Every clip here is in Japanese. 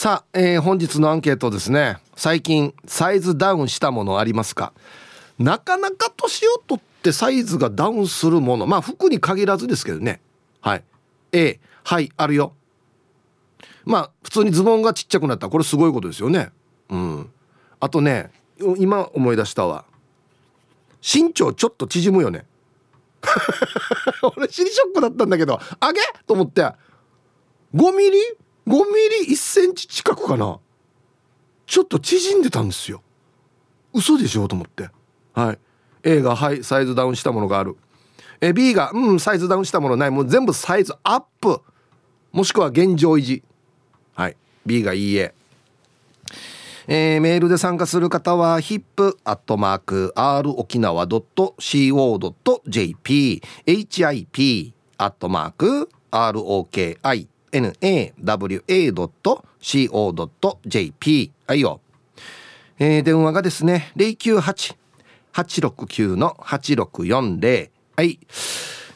さあ、えー、本日のアンケートですね。最近サイズダウンしたものありますか？なかなか年を取ってサイズがダウンするもの。まあ服に限らずですけどね。はい。A はいあるよ。まあ普通にズボンがちっちゃくなった。これすごいことですよね。うん。あとね今思い出したわ。身長ちょっと縮むよね。俺シリショックだったんだけど。あげ？と思って。5ミリ？5ミリ1センチ近くかな？ちょっと縮んでたんですよ。嘘でしょと思って。はい。A がはいサイズダウンしたものがある。え B がうんサイズダウンしたものない。もう全部サイズアップ。もしくは現状維持。はい。B がいいえ。えー、メールで参加する方は hip.r 沖 nawa.co.jp はいよ、えー、電話がですね098-869-8640はい、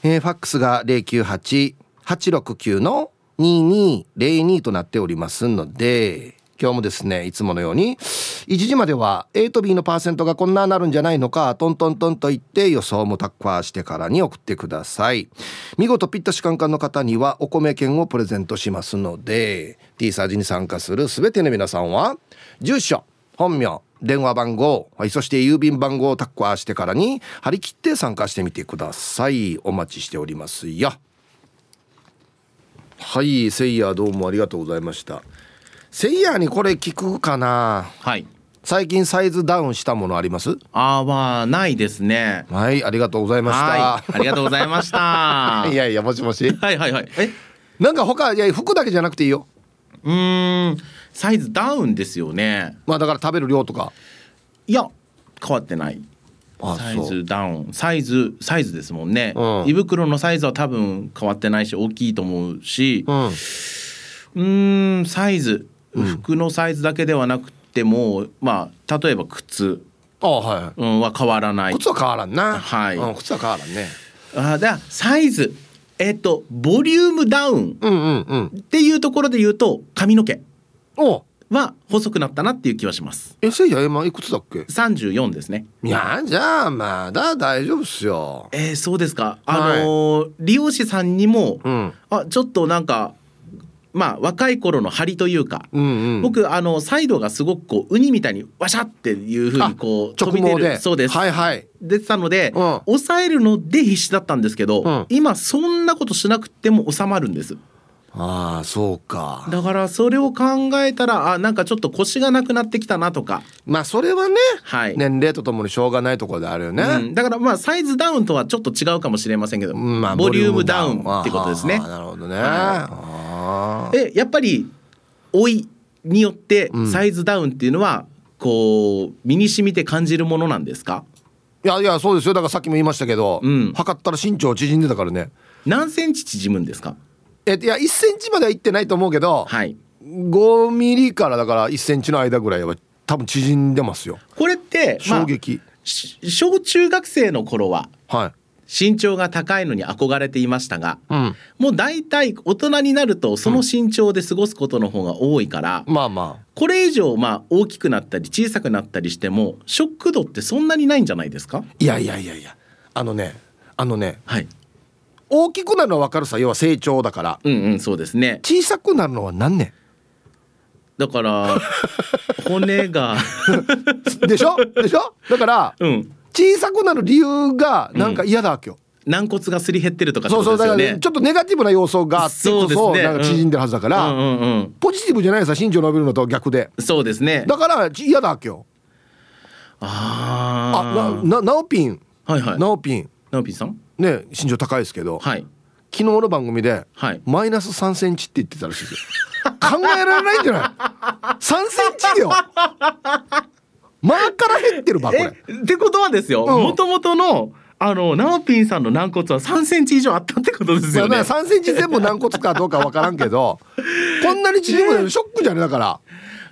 えー、ファックスが098-869の2202となっておりますので。今日もですねいつものように1時までは A と B のパーセントがこんななるんじゃないのかトントントンと言って予想もタッカーしてからに送ってください。見事ピッタシカンカンの方にはお米券をプレゼントしますので T サージに参加する全ての皆さんは住所本名電話番号、はい、そして郵便番号をタッカーしてからに張り切って参加してみてください。お待ちしておりますよ。はいせいやどうもありがとうございました。せいやにこれ聞くかな？はい。最近サイズダウンしたものあります？あーまあないですね。はいありがとうございました。ありがとうございました。いやいやもしもし。はいはいはい。え？なんか他いや服だけじゃなくていいよ。うんサイズダウンですよね。まあだから食べる量とか。いや変わってない。サイズダウン。サイズサイズですもんね、うん、胃袋のサイズは多分変わってないし大きいと思うし。うんサイズ服のサイズだけではなくても、まあ例えば靴。あはい、うん、は変わらない。靴は変わらんな。はい、うん、靴は変わらんね。あだサイズ。えっ、とボリュームダウン。っていうところで言うと髪の毛。は細くなったなっていう気はします。えせいや今いくつだっけ？34ですね。いやじゃあまだ大丈夫っすよ。えー、そうですか。あのーはい、利用者さんにも、うん、あちょっとなんかまあ若い頃の張りというか、うんうん、僕あのサイドがすごくこうウニみたいにワシャっていうふうにこう飛び出る。そうです、はいはい、出てたので、うん、抑えるので必死だったんですけど、うん、今そんなことしなくても収まるんです。ああそうか。だからそれを考えたらあなんかちょっと腰がなくなってきたなとか。まあそれはね、はい、年齢とともにしょうがないところであるよね、うん、だからまあサイズダウンとはちょっと違うかもしれませんけど、まあ、ボリュームダウンってことですね。なるほどね、はい。えやっぱり老いによってサイズダウンっていうのは、こう身に染みて感じるものなんですか？いやいやそうですよ。だからさっきも言いましたけど、うん、測ったら身長縮んでたからね。何センチ縮むんですか？えいや1センチまではいってないと思うけど、はい、5ミリからだから1センチの間ぐらいは多分縮んでますよ。これって衝撃、まあ、小中学生の頃は、はい、身長が高いのに憧れていましたが、うん、もう大体大人になるとその身長で過ごすことの方が多いから、うん、まあまあ。これ以上まあ大きくなったり小さくなったりしてもショック度ってそんなにないんじゃないですか？いやいやいやいや。あのねあのね、はい、大きくなるのは分かるさ要は成長だから。うんうんそうですね。小さくなるのは何年？だから 骨が。でしょ？でしょ？だから、うん。小さくなる理由がなんか嫌だわけよ、うん、軟骨がすり減ってるとか、ね、そうそうだから、ね、ちょっとネガティブな要素があってこそ、ね、なんか縮んでるはずだから、うん。うんうん、ポジティブじゃないさ身長伸びるのと逆で。そうですね。だから嫌だわけよ。ああななおぴんはいはい。なおぴんなおぴんさん？ね身長高いですけど、はい、昨日の番組で、はい、マイナス3センチって言ってたらしいですよ考えられないんじゃない？3センチよ前から減ってるばこれ。ってことはですよもともとのあのナオピンさんの軟骨は3センチ以上あったってことですよね。3センチ全部軟骨かどうかわからんけど こんなに縮むのショックじゃねだから。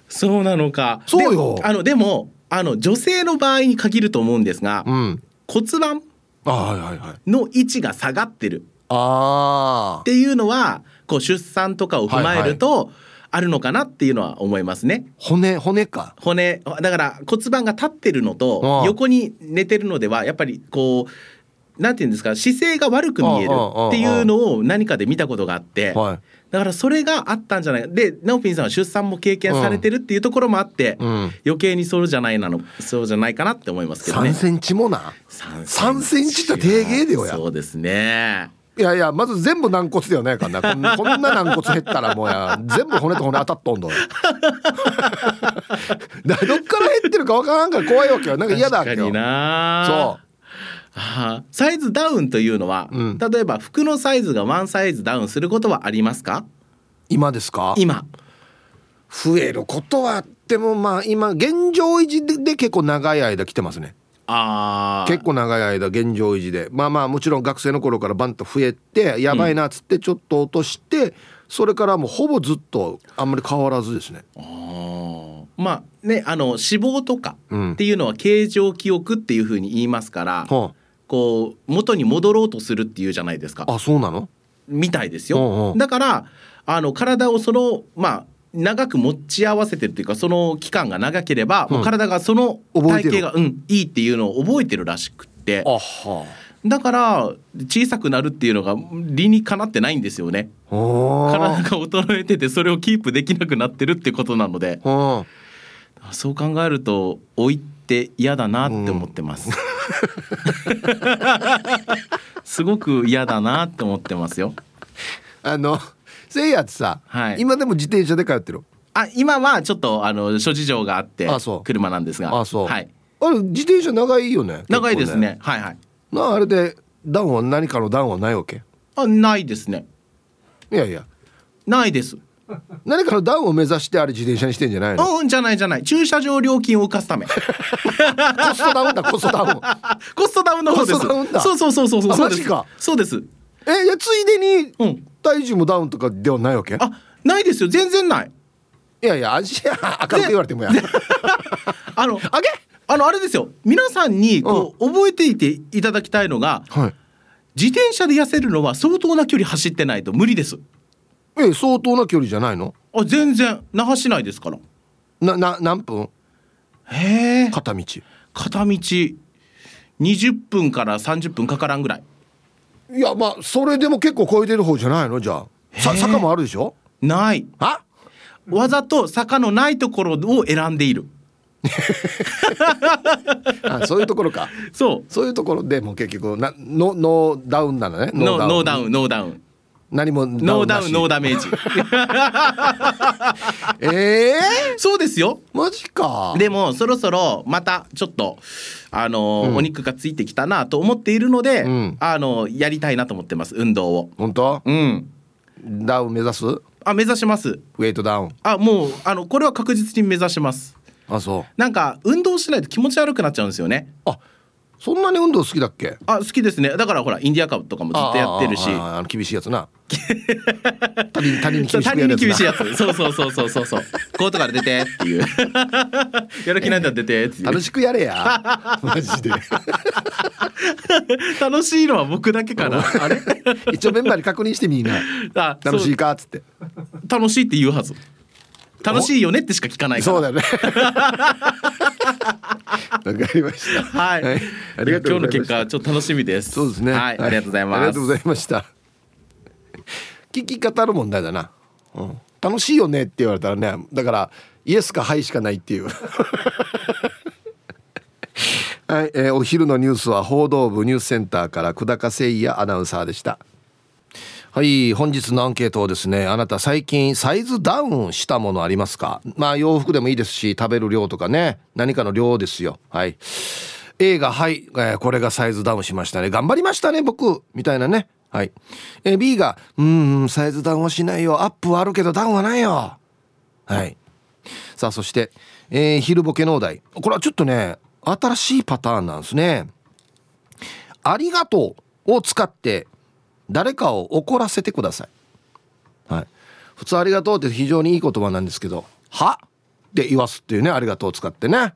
そうなのか。そうよ。あのでもあの女性の場合に限ると思うんですが、うん、骨盤の位置が下がってる。あっていうのはこう出産とかを踏まえると、あるのかなっていうのは思いますね。骨骨か。骨。だから骨盤が立ってるのと横に寝てるのではやっぱりこうなんていうんですか姿勢が悪く見えるっていうのを何かで見たことがあって、はい、だからそれがあったんじゃない。でナオピンさんは出産も経験されてるっていうところもあって、うん、余計にそうじゃないなのそうじゃないかなって思いますけどね。3センチもな。3センチ。って低芸でよや。そうですね。いやいやまず全部軟骨ではないからな。こんな軟骨減ったらもうや全部骨と骨当たっとんど どっから減ってるか分からんから怖いわけよ。なんか嫌だわけよ。そう サイズダウンというのは、うん、例えば服のサイズがワンサイズダウンすることはありますか？今ですか？今。増えることはあってもまあ今現状維持で結構長い間来てますね。あ結構長い間現状維持で。まあまあもちろん学生の頃からバンと増えてやばいなっつってちょっと落として、うん、それからもうほぼずっとあんまり変わらずですね。あまあねあの脂肪とかっていうのは形状記憶っていうふうに言いますから、う。んこう元に戻ろうとするっていうじゃないですか。あそうなの？みたいですよ。だからあの体をそのまあ長く持ち合わせてるっていうかその期間が長ければ、うん、もう体がその体型が、うん、いいっていうのを覚えてるらしくって。だから小さくなるっていうのが理にかなってないんですよね。体が衰えててそれをキープできなくなってるってことなので。そう考えると老いって嫌だなって思ってます。うんすごく嫌だなって思ってますよ。あのせいやってさ、はい、今でも自転車で通ってる？あ今はちょっとあの諸事情があって車なんですが。あそう。はい。あれ自転車長いよね長いですね。はいはい。なあれでダウンは何かのダウンはないわけ？あないですね。いやいや。ないです 何かのダウンを目指してあれ自転車にしてんじゃないの？うんじゃないじゃない。駐車場料金を浮かすため。コストダウンだコストダウン。コストダウンの方です。そうそうそうそうそう。マジか。そうです。えいやついでに、うん、体重もダウンとかではないわけ？あないですよ。全然ない。いやいや味明るく言われてもや。あのあげ？あのあれですよ。皆さんにこう、うん、覚えていていただきたいのが、はい、自転車で痩せるのは相当な距離走ってないと無理ですええ相当な距離じゃないの？あ全然那覇市内ですから。なな何分？へえ。片道。片道20分から30分かからんぐらい。いやまあそれでも結構超えてる方じゃないの？じゃあ。さ坂もあるでしょ？ない。あ？わざと坂のないところを選んでいる。あそういうところか。そう。そういうところでも結局なノノーダウンなのね？ノーダウンノーダウン何もノーダウンノーダメージ。ええ？ー、そうですよ。マジか。でもそろそろまたちょっとあの、うん、お肉がついてきたなと思っているので、うん、あのやりたいなと思ってます運動を。本当？うん。ダウン目指す？あ目指します。ウェイトダウン。あもうあのこれは確実に目指します。あそう。なんか運動しないと気持ち悪くなっちゃうんですよね。あそんなに運動好きだっけ？あ好きですね。だからほらインディアカブとかもずっとやってるし。あの厳しいやつな。他人他人に厳しいやつ。そうそうそうそうそうそう。コートから出てっていう。やる気ないんだ出てって楽しくやれや。マジで。楽しいのは僕だけかな。あれ？一応メンバーに確認してみんな。楽しいかっつって。楽しいって言うはず楽しいよねってしか聞かないそうだね。わかりました。はい、はい、ありがとう今日の結果ちょっと楽しみです。そうですね。はい、ありがとうございます。ありがとうございました。聞き方の問題だな、うん、楽しいよねって言われたらねだからイエスかはいしかないっていう。はい、えー、お昼のニュースは報道部ニュースセンターから久高誠也アナウンサーでしたはい本日のアンケートをですねあなた最近サイズダウンしたものありますか？まあ洋服でもいいですし食べる量とかね何かの量ですよ。はい。A がはい、えー、これがサイズダウンしましたね。頑張りましたね僕。みたいなね。はい、えー、B がうーんサイズダウンはしないよ。アップはあるけどダウンはないよ。はい。さあそして、えー、昼ボケ農大これはちょっとね新しいパターンなんですね。ありがとうを使って誰かを怒らせてください。はい。普通ありがとうって非常にいい言葉なんですけど、は？って言わすっていうね、ありがとうを使ってね。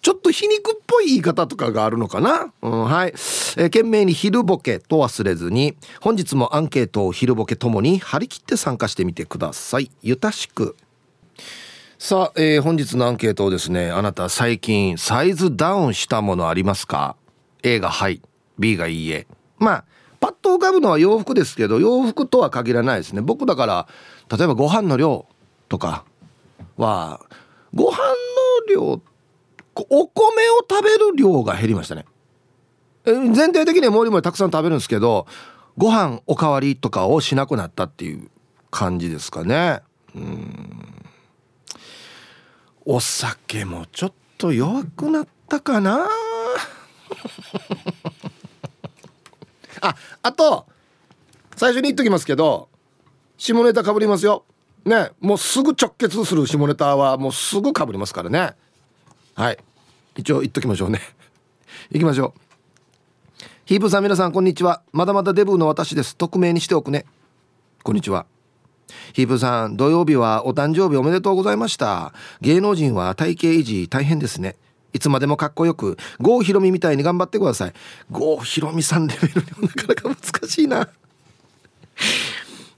ちょっと皮肉っぽい言い方とかがあるのかな、うん、はい。えー、懸命に昼ボケと忘れずに、本日もアンケートを昼ボケともに張り切って参加してみてください。ゆたしく。さあ、えー、本日のアンケートをですねあなた最近サイズダウンしたものありますか？A がはい B がいいえまあと浮かぶのは洋服ですけど洋服とは限らないですね。僕だから例えばご飯の量とかはご飯の量お米を食べる量が減りましたね。全体的にはもりもりたくさん食べるんですけどご飯おかわりとかをしなくなったっていう感じですかね。うん。お酒もちょっと弱くなったかな。ああと最初に言っときますけど下ネタかぶりますよ。ねもうすぐ直結する下ネタはもうすぐかぶりますからね。はい。一応言っときましょうね。行きましょう。ヒープさん皆さんこんにちは。まだまだデブの私です。匿名にしておくね。こんにちは。ヒープさん土曜日はお誕生日おめでとうございました。芸能人は体型維持大変ですね。いつまでもかっこよく郷ひろみみたいに頑張ってください。郷ひろみさんレベルにもなかなか難しいな。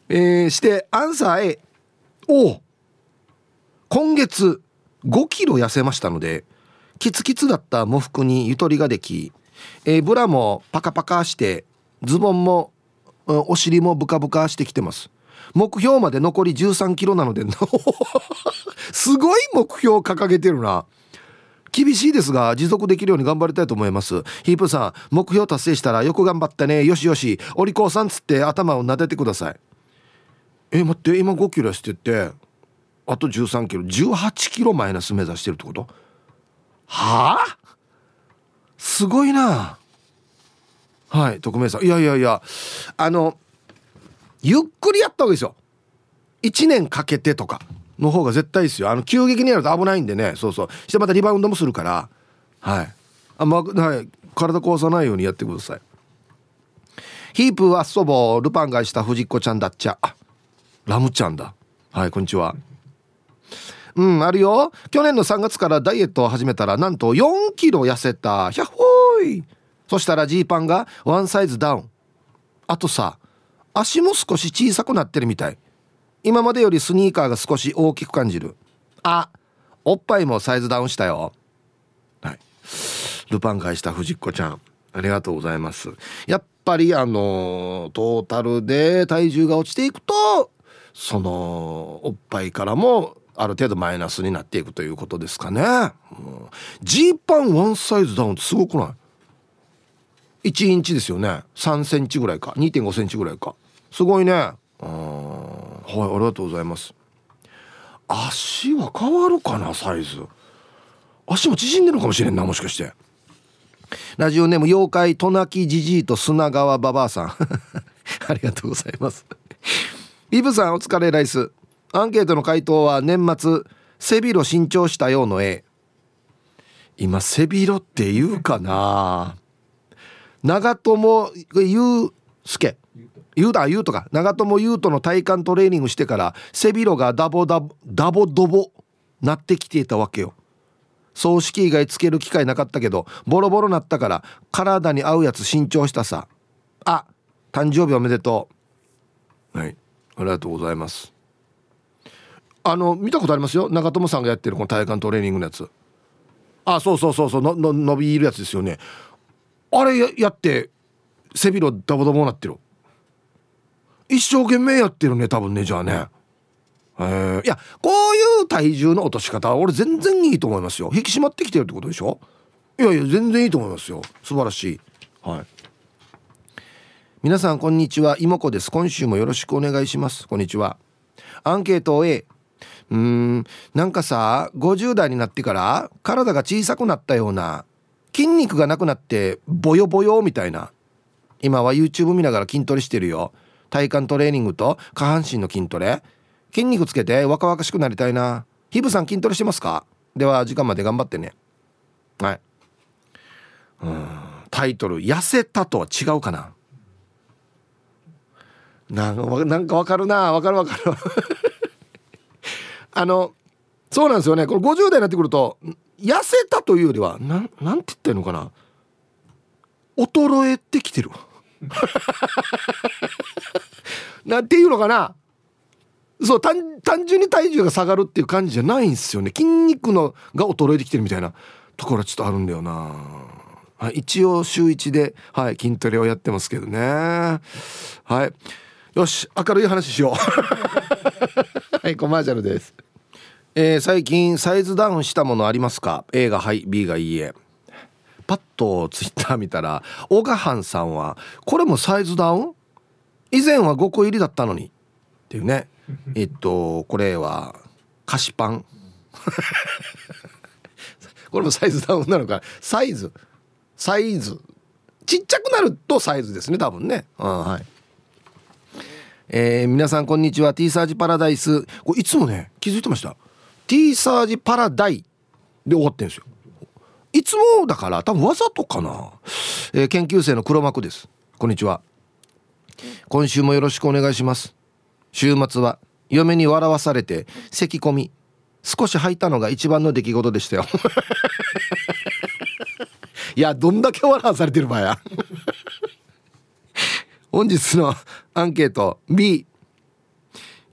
えー、してアンサー A お今月5キロ痩せましたのでキツキツだった喪服にゆとりができ、えー、ブラもパカパカしてズボンもお尻もブカブカしてきてます。目標まで残り13キロなので すごい目標を掲げてるな。厳しいですが持続できるように頑張りたいと思います。ヒープさん目標達成したらよく頑張ったね。よしよし。お利口さんつって頭を撫でてください。え待って今5キロ痩せててあと13キロ。18キロマイナス目指してるってこと？はあ？すごいな。はい匿名さん。いやいやいや。あのゆっくりやった方がいいですよ。1年かけてとか。の方が絶対ですよ。あの急激にやると危ないんでね。そうそう。してまたリバウンドもするから。はい。あまはい、体壊さないようにやってください。ヒープは祖母ルパンがした藤子ちゃんだっちゃ。ラムちゃんだ。はいこんにちは。うんあるよ。去年の3月からダイエットを始めたらなんと4キロ痩せた。ひゃっほーいそしたらジーパンがワンサイズダウン。あとさ足も少し小さくなってるみたい。今までよりスニーカーが少し大きく感じる。あおっぱいもサイズダウンしたよ。はい。ルパン返した藤子ちゃんありがとうございます。やっぱりあのトータルで体重が落ちていくとそのおっぱいからもある程度マイナスになっていくということですかね。ジー、パンワンサイズダウンってすごくない？1インチですよね。3センチぐらいか。2.5センチぐらいか。すごいね。うん。はいありがとうございます。足は変わるかなサイズ。足も縮んでるかもしれんなもしかして。ラジオネーム妖怪トナキジジイと砂川ババアさん。ありがとうございます。イブさんお疲れライス。アンケートの回答は年末背広新調したようの絵。今背広って言うかな。長友祐介。言うだ言うとか長友佑との体幹トレーニングしてから背広がダボダボダボドボなってきていたわけよ。葬式以外つける機会なかったけどボロボロなったから体に合うやつ新調したさ。あ誕生日おめでとう。はい。ありがとうございます。あの見たことありますよ？長友さんがやってるこの体幹トレーニングのやつ。あそうそうそうそうのの伸びるやつですよね。あれやって背広ダボダボなってる一生懸命やってるね多分ねじゃあね。えいやこういう体重の落とし方は俺全然いいと思いますよ。引き締まってきてるってことでしょ？いやいや全然いいと思いますよ。素晴らしい。はい。皆さんこんにちは。妹子です。今週もよろしくお願いします。こんにちは。アンケート A うーんなんかさ50代になってから体が小さくなったような筋肉がなくなってボヨボヨみたいな。今は YouTube 見ながら筋トレしてるよ。体幹トレーニングと下半身の筋トレ。筋肉つけて若々しくなりたいな。ヒブさん筋トレしてますか？では時間まで頑張ってね。はい。うん。タイトル「痩せた」とは違うかな？なんかなんかわかるな。わかるわかる。あのそうなんですよね。これ50代になってくると痩せたというよりはなんなんて言ってるのかな？衰えてきてる。なんていうのかな？そう単純に体重が下がるっていう感じじゃないんですよね。筋肉のが衰えてきてるみたいなところはちょっとあるんだよな、はい、一応週1で、はい、筋トレをやってますけどね。はい。よし明るい話しよう。はいコマーシャルです。えー、最近サイズダウンしたものありますか？A がはい B がいいえ。パッとツイッター見たらオガハンさんはこれもサイズダウン？以前は5個入りだったのに。っていうね。えっとこれは菓子パン。これもサイズダウンなのか。サイズ。サイズ。ちっちゃくなるとサイズですね多分ね、うん、はい。えー、皆さんこんにちは。T サージパラダイス。これいつもね気づいてました。T サージパラダイで終わってんですよいつもだから多分わざとかな、えー、研究生の黒幕です。こんにちは。今週もよろしくお願いします。週末は嫁に笑わされて咳込み。少し吐いたのが一番の出来事でしたよ。いやどんだけ笑わされてる場合や。本日のアンケート B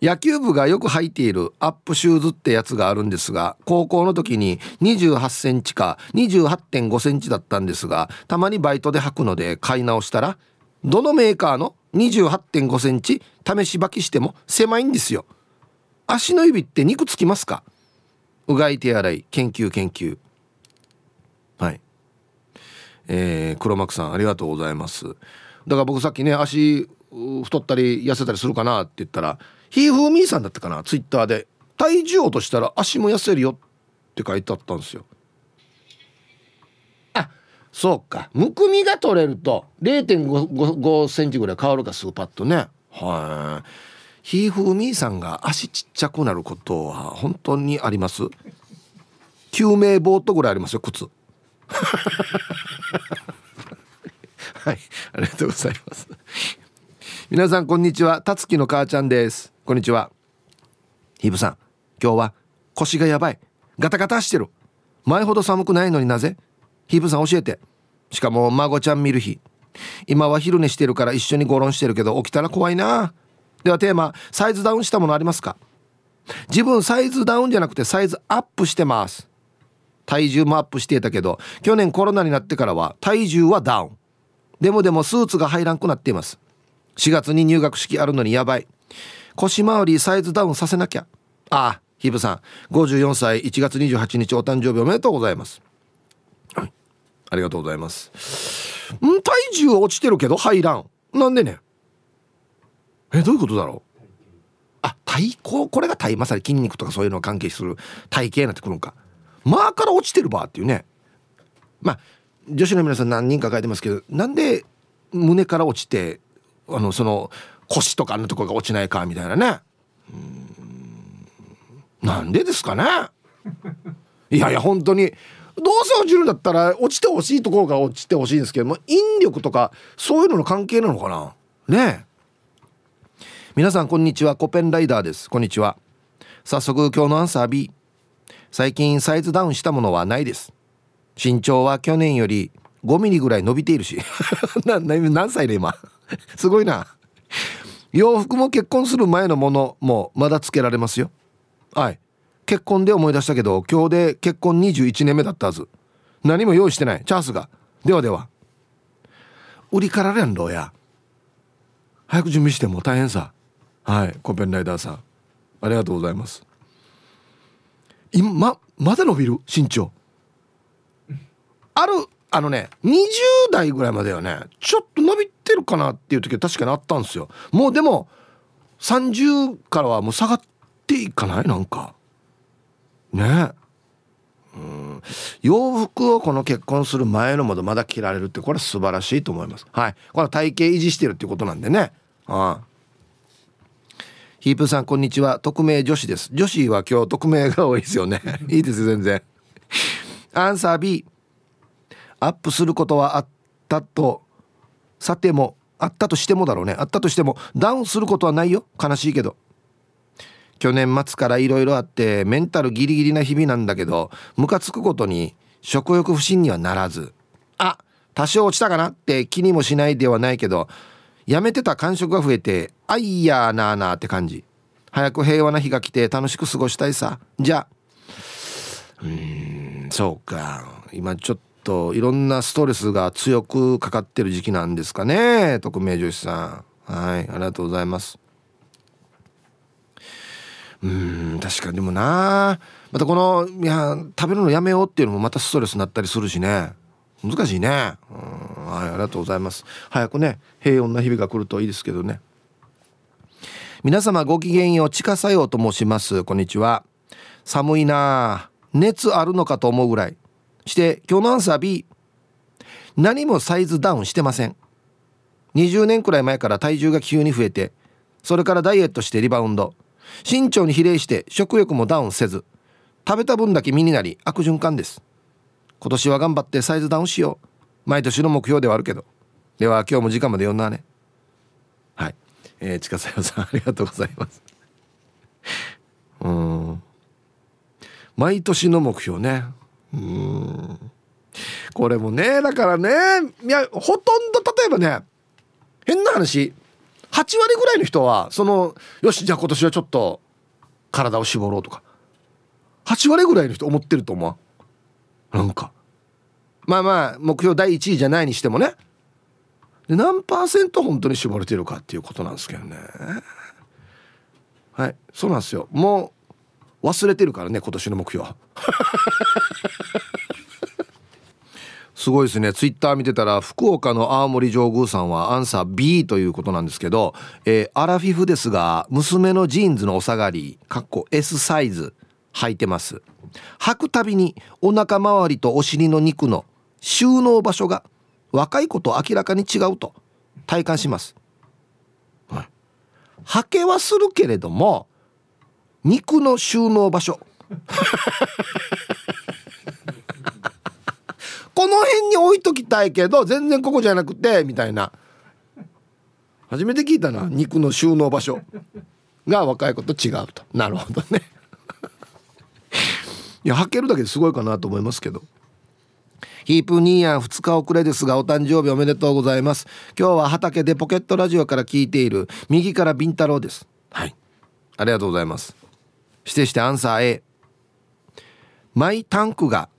野球部がよく履いているアップシューズってやつがあるんですが高校の時に28センチか28.5センチだったんですがたまにバイトで履くので買い直したらどのメーカーの28.5センチ試し履きしても狭いんですよ。足の指って肉つきますか？うがい手洗い研究研究。はい。えー、黒幕さんありがとうございます。だから僕さっきね足太ったり痩せたりするかなって言ったらひーふーみーさんだったかな？ツイッターで。体重落としたら足も痩せるよって書いてあったんですよ。あそうか。むくみが取れると0.5センチぐらい変わるかすぐパッとね。はい。ひーふーみーさんが足ちっちゃくなることは本当にあります？救命ボートぐらいありますよ靴。はい。ありがとうございます皆さんこんにちは。たつきの母ちゃんです。こんにちは。ヒブさん。今日は腰がやばい。ガタガタしてる。前ほど寒くないのになぜ？ヒブさん教えて。しかも孫ちゃん見る日。今は昼寝してるから一緒にゴロンしてるけど起きたら怖いな。ではテーマサイズダウンしたものありますか？自分サイズダウンじゃなくてサイズアップしてます。体重もアップしていたけど去年コロナになってからは体重はダウン。でもでもスーツが入らんくなっています。4月に入学式あるのにやばい。腰回りサイズダウンさせなきゃ。ああヒブさん。54歳1月28日お誕生日おめでとうございます。はいありがとうございます。ん体重は落ちてるけど入らんなんでね？えどういうことだろう？あ体ここれが体まさに筋肉とかそういうのを関係する。体型になってくるのか。まあから落ちてるばっていうね。まあ女子の皆さん何人か書いてますけどなんで胸から落ちてあのその腰とかのところが落ちないかみたいなね。なんでですかね。いやいや本当にどうせ落ちるんだったら落ちてほしいところが落ちてほしいんですけども引力とかそういうのの関係なのかな。ね皆さんこんにちは。コペンライダーです。こんにちは。早速今日のアンサー B 最近サイズダウンしたものはないです。身長は去年より5ミリぐらい伸びているし。何歳で今？すごいな。洋服も結婚する前のものもまだつけられますよ。はい。結婚で思い出したけど今日で結婚21年目だったはず。何も用意してない。チャンスが。ではでは。売りかられんろや。早く準備しても大変さ。はい。コペンライダーさん。ありがとうございます。今ままだ伸びる？身長。あるあのね20代ぐらいまではねちょっと伸びてるかなっていう時は確かにあったんですよ。もうでも30からはもう下がっていかない？なんか。ね。うん。洋服をこの結婚する前のものまだ着られるってこれは素晴らしいと思います。はい。これは体型維持してるっていうことなんでね。ああ。ヒープさんこんにちは。匿名女子です。女子は今日匿名が多いですよね。いいです全然。アンサー B アップすることはあったとさてもあったとしてもだろうね。あったとしてもダウンすることはないよ。悲しいけど。去年末からいろいろあってメンタルギリギリな日々なんだけどムカつくことに食欲不振にはならず。あ多少落ちたかなって気にもしないではないけどやめてた感触が増えてあいやーなーなーって感じ。早く平和な日が来て楽しく過ごしたいさ。じゃあ。うんそうか。今ちょっといろんなストレスが強くかかってる時期なんですかね匿名女子さん。はいありがとうございます。うん確かに。でもなまたこのいや食べるのやめようっていうのもまたストレスになったりするしね。難しいね。うんはいありがとうございます。早くね平穏な日々が来るといいですけどね。皆様ごきげんよう地下作用と申します。こんにちは。寒いな熱あるのかと思うぐらい。して今日のアンサー B 何もサイズダウンしてません。20年くらい前から体重が急に増えてそれからダイエットしてリバウンド。身長に比例して食欲もダウンせず食べた分だけ身になり悪循環です。今年は頑張ってサイズダウンしよう。毎年の目標ではあるけど。では今日も時間まで読んだね。はい。えー、近さよさんありがとうございます。うん。毎年の目標ね。うん。これもねだからねいやほとんど例えばね変な話8割ぐらいの人はそのよしじゃあ今年はちょっと体を絞ろうとか8割ぐらいの人思ってると思う。なんか。まあまあ目標第1位じゃないにしてもね。で何パーセント本当に絞れてるかっていうことなんですけどね。はいそうなんですよ。もう忘れてるからね今年の目標 すごいですね。ツイッター見てたら福岡の青森上宮さんはアンサー B ということなんですけど、えー、アラフィフですが娘のジーンズのお下がりかっこ S サイズ履いてます。履くたびにお腹周りとお尻の肉の収納場所が若い子と明らかに違うと体感します、はい、履けはするけれども肉の収納場所。この辺に置いときたいけど全然ここじゃなくてみたいな。初めて聞いたな肉の収納場所。が若い子と違うと。なるほどね。いや履けるだけですごいかなと思いますけど。ヒープニーヤン2日遅れですがお誕生日おめでとうございます。今日は畑でポケットラジオから聞いている右からビンタロウです。はい。ありがとうございます。してしてアンサー A マイタンクが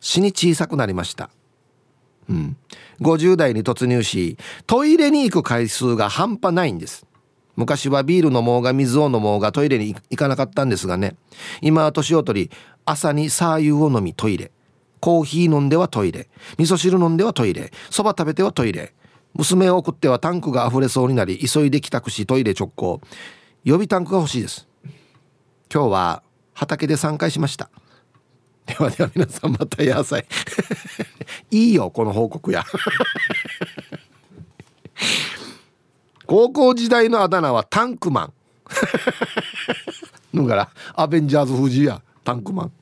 死に小さくなりました。うん、50代に突入しトイレに行く回数が半端ないんです。昔はビール飲もうが水を飲もうがトイレに行かなかったんですがね。今は年を取り朝にサー油を飲みトイレ。コーヒー飲んではトイレ。味噌汁飲んではトイレ。そば食べてはトイレ。娘を送ってはタンクが溢れそうになり急いで帰宅しトイレ直行。予備タンクが欲しいです。今日は畑で3回しました。ではでは皆さんまた野菜い。いよこの報告や。高校時代のあだ名はタンクマン。だからアベンジャーズ富士やタンクマン。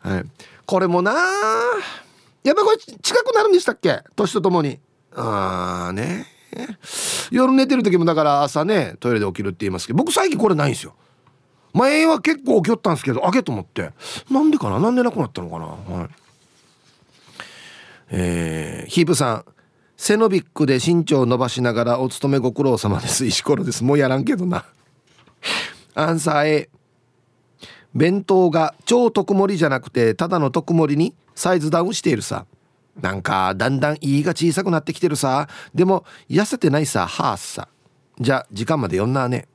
はい。これもなやっぱこれ近くなるんでしたっけ？年とともに。ああね。夜寝てる時もだから朝ねトイレで起きるって言いますけど僕最近これないんですよ。前は結構起きよったんですけど開けと思って。なんでかな？なんでなくなったのかな？はい。えー、ヒープさん。セノビックで身長を伸ばしながらお勤めご苦労様です。石ころです。もうやらんけどな。アンサー A 弁当が超特盛じゃなくてただの特盛にサイズダウンしているさ。なんかだんだん胃が小さくなってきてるさ。でも痩せてないさ。ハースさ。じゃあ時間まで読んなね。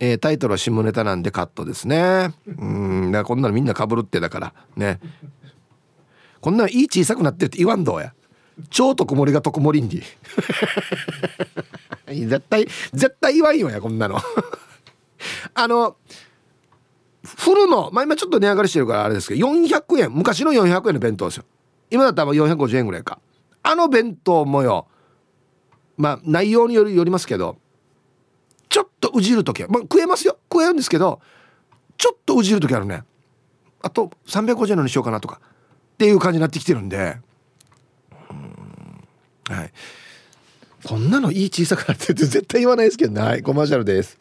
えー、タイトルは下ネタなんでカットですね。うん。だこんなのみんなかぶるってだから。ね。こんなのいい小さくなってるって言わんどうや。超特盛りが特盛りんに。絶対絶対言わんよやこんなの。あのフルのまあ今ちょっと値上がりしてるからあれですけど400円。昔の400円の弁当ですよ。今だったら450円ぐらいか。あの弁当もよ。まあ内容によりよりますけどちょっとうじる時は、まあ、食えますよ。食えるんですけどちょっとうじる時あるね。あと350円のにしようかなとか。っていう感じになってきてるんで。はい。こんなのいい小さくなってって絶対言わないですけどねはい。コマーシャルです。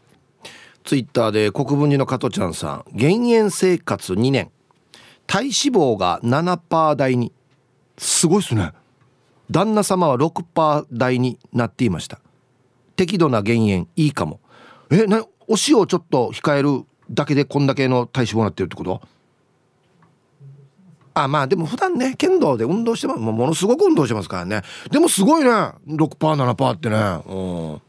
ツイッターで国分寺の加トちゃんさん。減塩生活2年。体脂肪が7%台に。すごいっすね。旦那様は6%台になっていました適度な減塩いいかも。えなお塩をちょっと控えるだけでこんだけの体脂肪になってるってこと？あまあでも普段ね剣道で運動してますものすごく運動してますからね。でもすごいね。6%7% ってね。うん。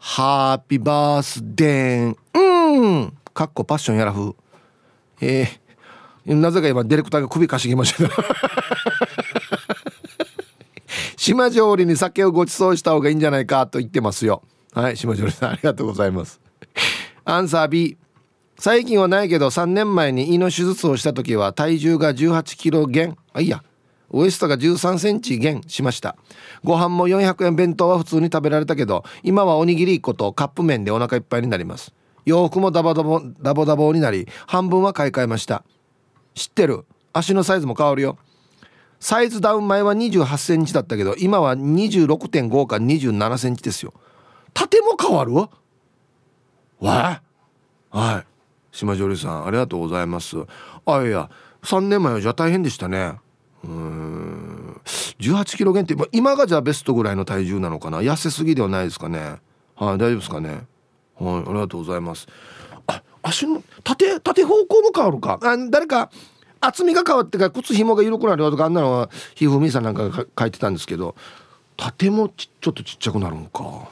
ハッピーバースデー。うん。かっこパッションやらふ。えー、なぜか今ディレクターが首かしげました。島上りに酒をご馳走した方がいいんじゃないかと言ってますよ。はい島上りさんありがとうございます。アンサー B 最近はないけど3年前に胃の手術をした時は体重が18キロ減。あいいや。ウエストが13センチ減しました。ご飯も400円弁当は普通に食べられたけど今はおにぎり1個とカップ麺でお腹いっぱいになります。洋服もダボダボダボダボになり半分は買い替えました。知ってる？足のサイズも変わるよ。サイズダウン前は28センチだったけど今は26.5か27センチですよ。縦も変わる？わはい。島上さんありがとうございます。あいや3年前はじゃあ大変でしたね。うん。18キロ減って今がじゃあベストぐらいの体重なのかな？痩せすぎではないですかね。はい大丈夫ですかね？はいありがとうございます。あ足の縦縦方向も変わるか？あ誰か厚みが変わってから靴紐が緩くなるよとかあんなのはひふみさんなんかが書いてたんですけど縦もちちょっとちっちゃくなるんか。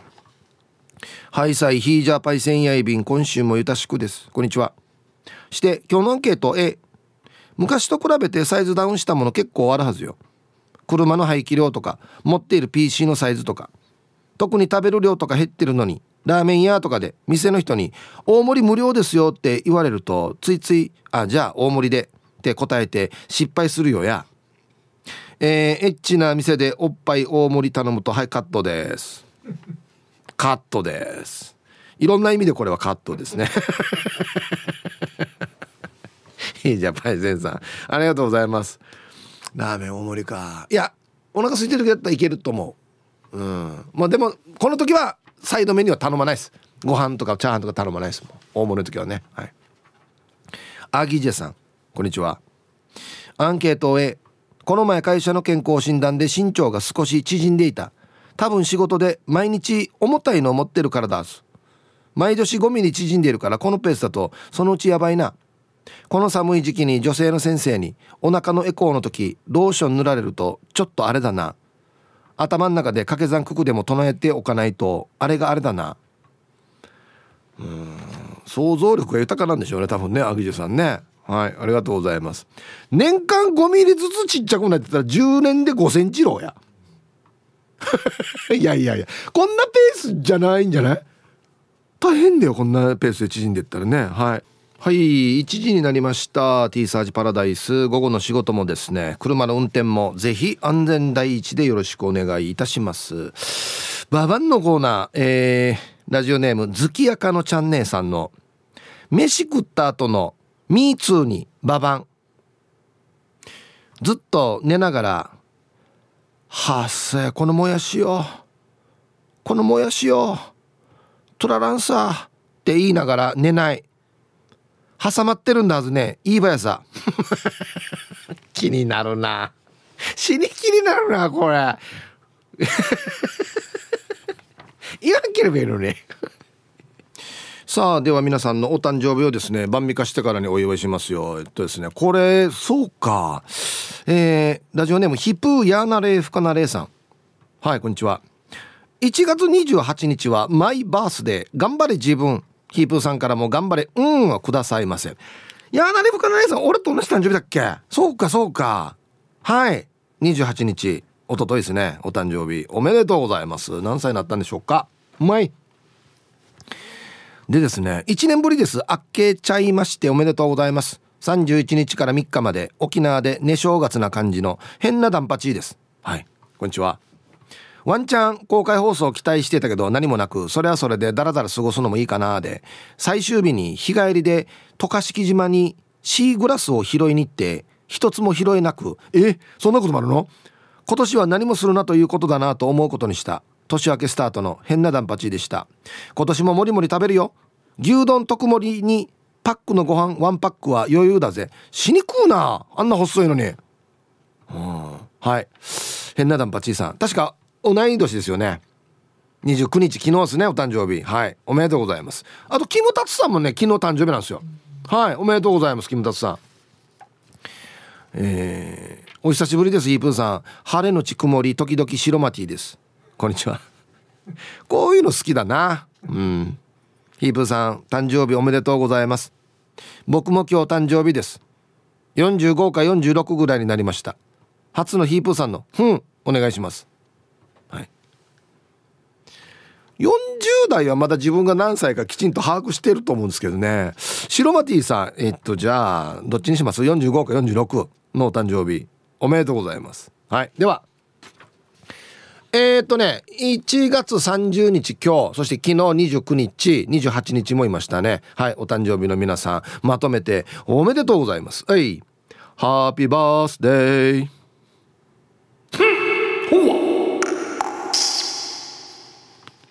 ハイサイヒージャーパイセンヤイビン今週もゆたしくです。こんにちは。して今日のアンケート A 昔と比べてサイズダウンしたもの結構あるはずよ。車の排気量とか持っている PC のサイズとか。特に食べる量とか減ってるのにラーメン屋とかで店の人に「大盛り無料ですよ」って言われるとついつい「あじゃあ大盛りで」って答えて失敗するよや。えー、エッチな店でおっぱい大盛り頼むとはいカットです。カットです。いろんな意味でこれはカットですね。いいじゃんパイセンさん。ありがとうございます。ラーメン大盛りか。いやお腹空いてる時だったらいけると思う。うん。まあでもこの時はサイドメニューは頼まないです。ご飯とかチャーハンとか頼まないですもん。大盛りの時はね。はい。アギジェさんこんにちは。アンケートを終えこの前会社の健康診断で身長が少し縮んでいた。多分仕事で毎日重たいのを持ってるからだす。毎年5ミリ縮んでいるからこのペースだとそのうちやばいな。この寒い時期に女性の先生にお腹のエコーの時ローション塗られるとちょっとあれだな。頭の中で掛け算九九でも唱えておかないとあれがあれだな。うん想像力が豊かなんでしょうね多分ねアギジュさんね。はいありがとうございます。年間5ミリずつちっちゃくなってたら10年で5センチローや。いやいやいやこんなペースじゃないんじゃない？大変だよこんなペースで縮んでったらね。はい。はい1時になりました。T サージパラダイス。午後の仕事もですね。車の運転もぜひ安全第一でよろしくお願いいたします。ババンのコーナー。えー、ラジオネーム月やかのちゃん姉さんの飯食った後のミーツーにババン。ずっと寝ながら「はっせこのもやしよこのもやしよトラランサー」って言いながら寝ない。挟まってるんだはずね。いいばやさ。気になるな。死に気になるなこれ。言わんければいいのねさあでは皆さんのお誕生日をですね晩味化してからにお祝いしますよ。えっとですねこれそうか。えー、ラジオネームヒプーヤーナレイフカナレイさん。はいこんにちは。1月28日はマイバースデー。頑張れ自分。ヒープーさんからも頑張れうんはくださいませヤーナレイフカナレイさん俺と同じ誕生日だっけ？そうかそうか。はい。28日おとといですね。お誕生日おめでとうございます。何歳になったんでしょうか？うまいでですね1年ぶりです。あっけちゃいましておめでとうございます。31日から3日まで沖縄で寝正月な感じの変なダンパチーです。はい。こんにちは。ワンチャン公開放送期待してたけど何もなくそれはそれでダラダラ過ごすのもいいかなで最終日に日帰りで渡嘉敷島にシーグラスを拾いに行って一つも拾えなくえそんなこともあるの今年は何もするなということだなと思うことにした年明けスタートの変なダンパチでした。今年ももりもり食べるよ。牛丼特盛りにパックのご飯ワンパックは余裕だぜ。死に食うな。あんな細いのに。うん。はい。変なダンパチさん。確か同い年ですよね。29日昨日ですねお誕生日。はい。おめでとうございます。あとキムタツさんもね昨日誕生日なんですよ。はい。おめでとうございますキムタツさん。えー、お久しぶりですイープンさん。晴れのち曇り時々白マティです。こんにちは。こういうの好きだな。うん。ヒープーさん誕生日おめでとうございます。僕も今日誕生日です。45か46ぐらいになりました。初のヒープーさんの「ふん」お願いします。はい。40代はまだ自分が何歳かきちんと把握してると思うんですけどね。白マティさんえっとじゃあどっちにします ?45 か46のお誕生日。おめでとうございます。はい。ではえー、っとね1月30日今日そして昨日29日28日もいましたね。はいお誕生日の皆さんまとめておめでとうございます。はいハッピーバースデー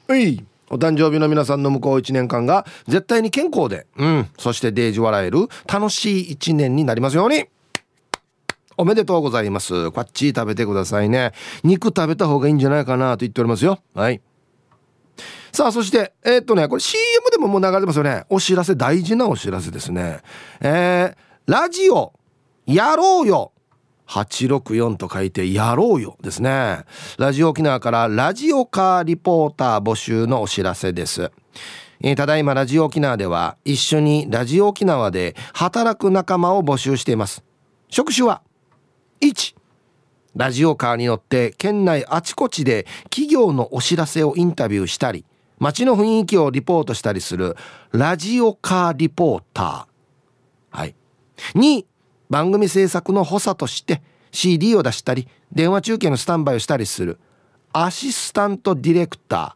はいお誕生日の皆さんの向こう1年間が絶対に健康で、うん、そしてデージ笑える楽しい1年になりますように。おめでとうございます。こっち食べてくださいね。肉食べた方がいいんじゃないかなと言っておりますよ。はい。さあ、そして、えー、っとね、これ CM でももう流れてますよね。お知らせ、大事なお知らせですね。えー、ラジオ、やろうよ。864と書いて、やろうよですね。ラジオ沖縄からラジオカーリポーター募集のお知らせです。えー、ただいまラジオ沖縄では一緒にラジオ沖縄で働く仲間を募集しています。職種は1ラジオカーに乗って県内あちこちで企業のお知らせをインタビューしたり街の雰囲気をリポートしたりするラジオカーリポーター。はい。2番組制作の補佐として CD を出したり電話中継のスタンバイをしたりするアシスタントディレクタ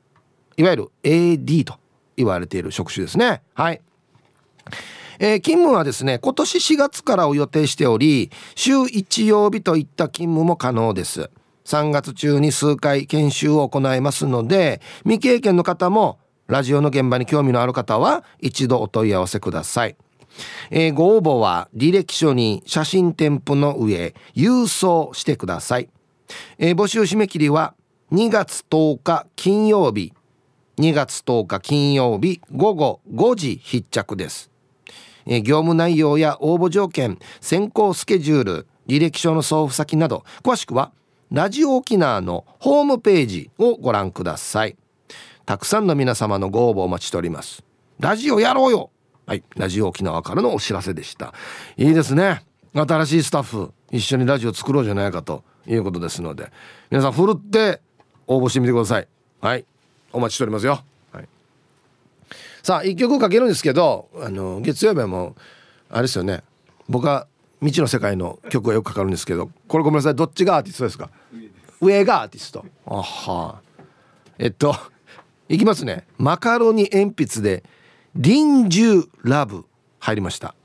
ー。いわゆる AD と言われている職種ですね。はい。えー、勤務はですね今年4月からを予定しており週1曜日といった勤務も可能です。3月中に数回研修を行いますので未経験の方もラジオの現場に興味のある方は一度お問い合わせください、えー、ご応募は履歴書に写真添付の上郵送してください、えー、募集締め切りは2月10日金曜日。2月10日金曜日午後5時必着です。え業務内容や応募条件選考スケジュール履歴書の送付先など詳しくはラジオ沖縄のホームページをご覧ください。たくさんの皆様のご応募お待ちしております。ラジオやろうよ!はいラジオ沖縄からのお知らせでした。いいですね。新しいスタッフ一緒にラジオ作ろうじゃないかということですので皆さんふるって応募してみてください。はいお待ちしておりますよ。さあ一曲かけるんですけどあの月曜日はもうあれですよね。僕は未知の世界の曲がよくかかるんですけどこれごめんなさい。どっちがアーティストですか？上がアーティスト。あは。えっといきますね。マカロニ鉛筆で「臨終ラブ」入りました。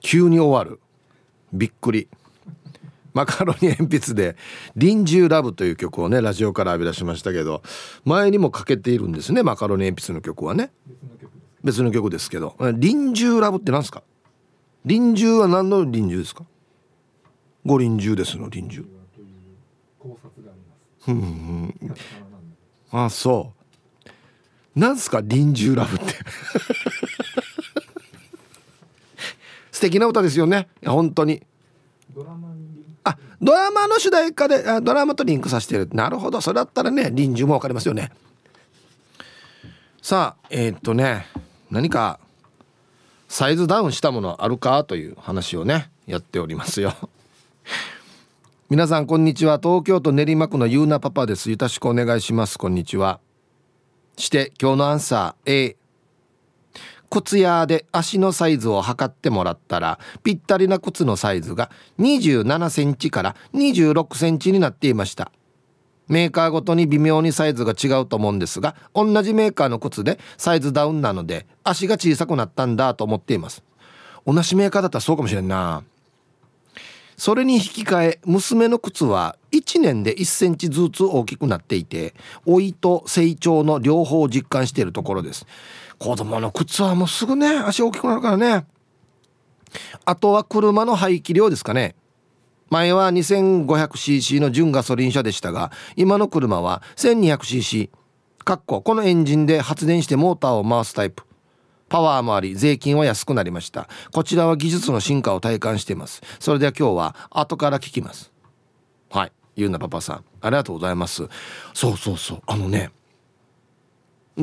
急に終わる。びっくり。マカロニ鉛筆で「臨終ラブ」という曲をねラジオから浴び出しましたけど前にもかけているんですねマカロニ鉛筆の曲はね。別の曲ですけど「臨終ラブ」って何ですか？臨終は何の臨終ですか？五臨終ですの臨終。ああそう。なんすか？臨終ラブって。素敵な歌ですよね。本当に。ドラマあドラマの主題歌であドラマとリンクさせてる。なるほど。それだったらね臨終も分かりますよね。さあえー、っとね何かサイズダウンしたものあるかという話をねやっておりますよ。皆さんこんにちは。東京都練馬区のゆうなパパです。よろしくお願いします。こんにちは。して今日のアンサー A 靴屋で足のサイズを測ってもらったらぴったりな靴のサイズが27センチから26センチになっていました。メーカーごとに微妙にサイズが違うと思うんですが同じメーカーの靴でサイズダウンなので足が小さくなったんだと思っています。同じメーカーだったらそうかもしれんな。それに引き換え娘の靴は1年で1センチずつ大きくなっていて老いと成長の両方を実感しているところです。子供の靴はもうすぐね足大きくなるからね。あとは車の排気量ですかね。前は 2500cc の純ガソリン車でしたが今の車は 1200cc かっここのエンジンで発電してモーターを回すタイプ。パワーもあり税金は安くなりました。こちらは技術の進化を体感しています。それでは今日は後から聞きます。はいゆうなパパさん。ありがとうございます。そうそうそう。あのね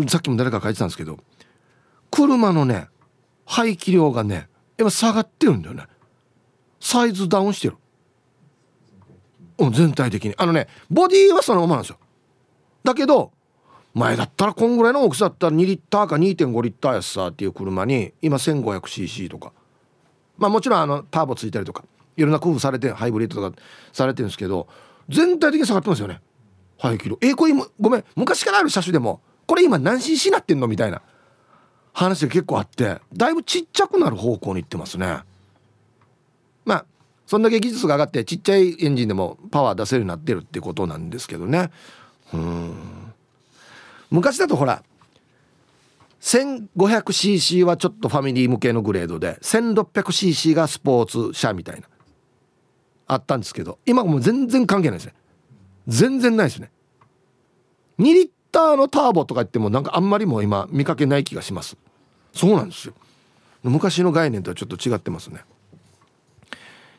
さっきも誰か書いてたんですけど車のね排気量がね今下がってるんだよね。サイズダウンしてる。うん全体的に。あのねボディはそのままなんですよ。だけど前だったらこんぐらいの大きさだったら2リッターか2.5リッターやさっていう車に今 1500cc とか。まあもちろんあのターボついたりとかいろんな工夫されてハイブリッドとかされてるんですけど全体的に下がってますよね。排気量。えー、これごめん昔からある車種でもこれ今何 cc なってんのみたいな。話が結構あってだいぶちっちゃくなる方向に行ってますね。まあそんだけ技術が上がってちっちゃいエンジンでもパワー出せるようになってるってことなんですけどね。うん。昔だとほら 1500cc はちょっとファミリー向けのグレードで 1600cc がスポーツ車みたいなあったんですけど今もう全然関係ないですね。全然ないですね。2リッターのターボとか言ってもなんかあんまりもう今見かけない気がします。そうなんですよ。昔の概念とはちょっと違ってますね。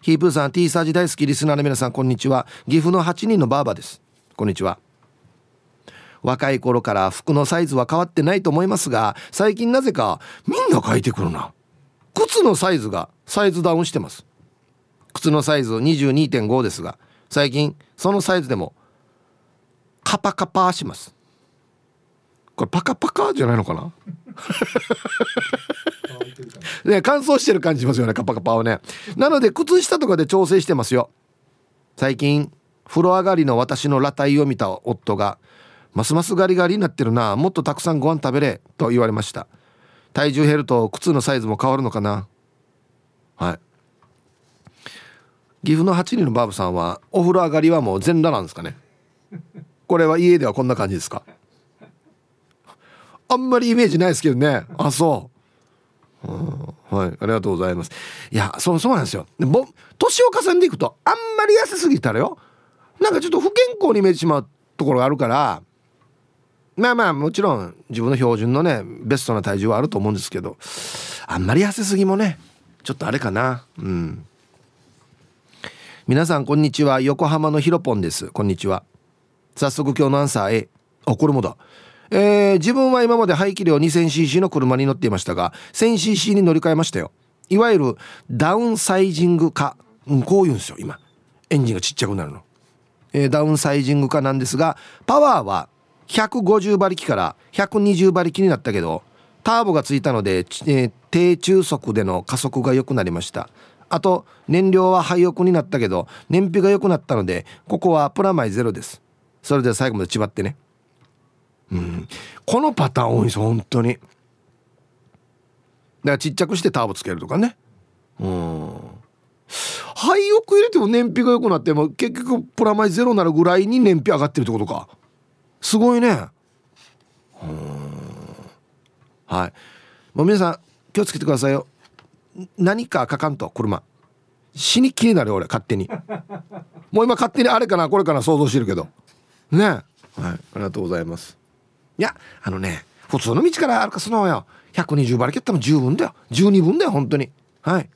ヒープーさん T サージ大好きリスナーの皆さんこんにちは。岐阜の8人のバーバです。こんにちは。若い頃から服のサイズは変わってないと思いますが最近なぜかみんな書いてくるな。靴のサイズがサイズダウンしてます。靴のサイズ22.5ですが最近そのサイズでもカパカパします。これパカパカじゃないのかな？ね乾燥してる感じしますよねカパカパをね。なので靴下とかで調整してますよ。最近風呂上がりの私の裸体を見た夫がますますガリガリになってるなもっとたくさんご飯食べれと言われました。体重減ると靴のサイズも変わるのかな。はい。岐阜の8人のバーブさんはお風呂上がりはもう全裸なんですかね。これは家ではこんな感じですか？あんまりイメージないですけどね。あそう。はい。ありがとうございます。いやそうそうなんですよ。でも年を重ねていくとあんまり痩せすぎたらよ。なんかちょっと不健康に見えてしまうところがあるから。まあまあもちろん自分の標準のねベストな体重はあると思うんですけど。あんまり痩せすぎもねちょっとあれかな。うん。皆さんこんにちは。横浜のひろぽんです。こんにちは。早速今日のアンサー A あこれもだ。えー、自分は今まで排気量 2000cc の車に乗っていましたが 1000cc に乗り換えましたよ。いわゆるダウンサイジング化、うん、こういうんですよ今。エンジンがちっちゃくなるの、えー、ダウンサイジング化なんですがパワーは150馬力から120馬力になったけどターボがついたので、えー、低中速での加速が良くなりました。あと燃料は廃屋になったけど燃費が良くなったのでここはプラマイゼロです。それでは最後までちばってね。うん。このパターン多いんです本当に。だからちっちゃくしてターボつけるとかね。うん。廃屋入れても燃費が良くなっても結局プラマイゼロなるぐらいに燃費上がってるってことか。すごいね。うん。はい。もう皆さん気をつけてくださいよ。何かかかんと車。死に気になる俺勝手に。もう今勝手にあれかなこれかな想像してるけど。ね。はい。ありがとうございます。いやあのね普通の道から歩かすのよ。120馬力やったら十分だよ。12分だよ本当に。はい。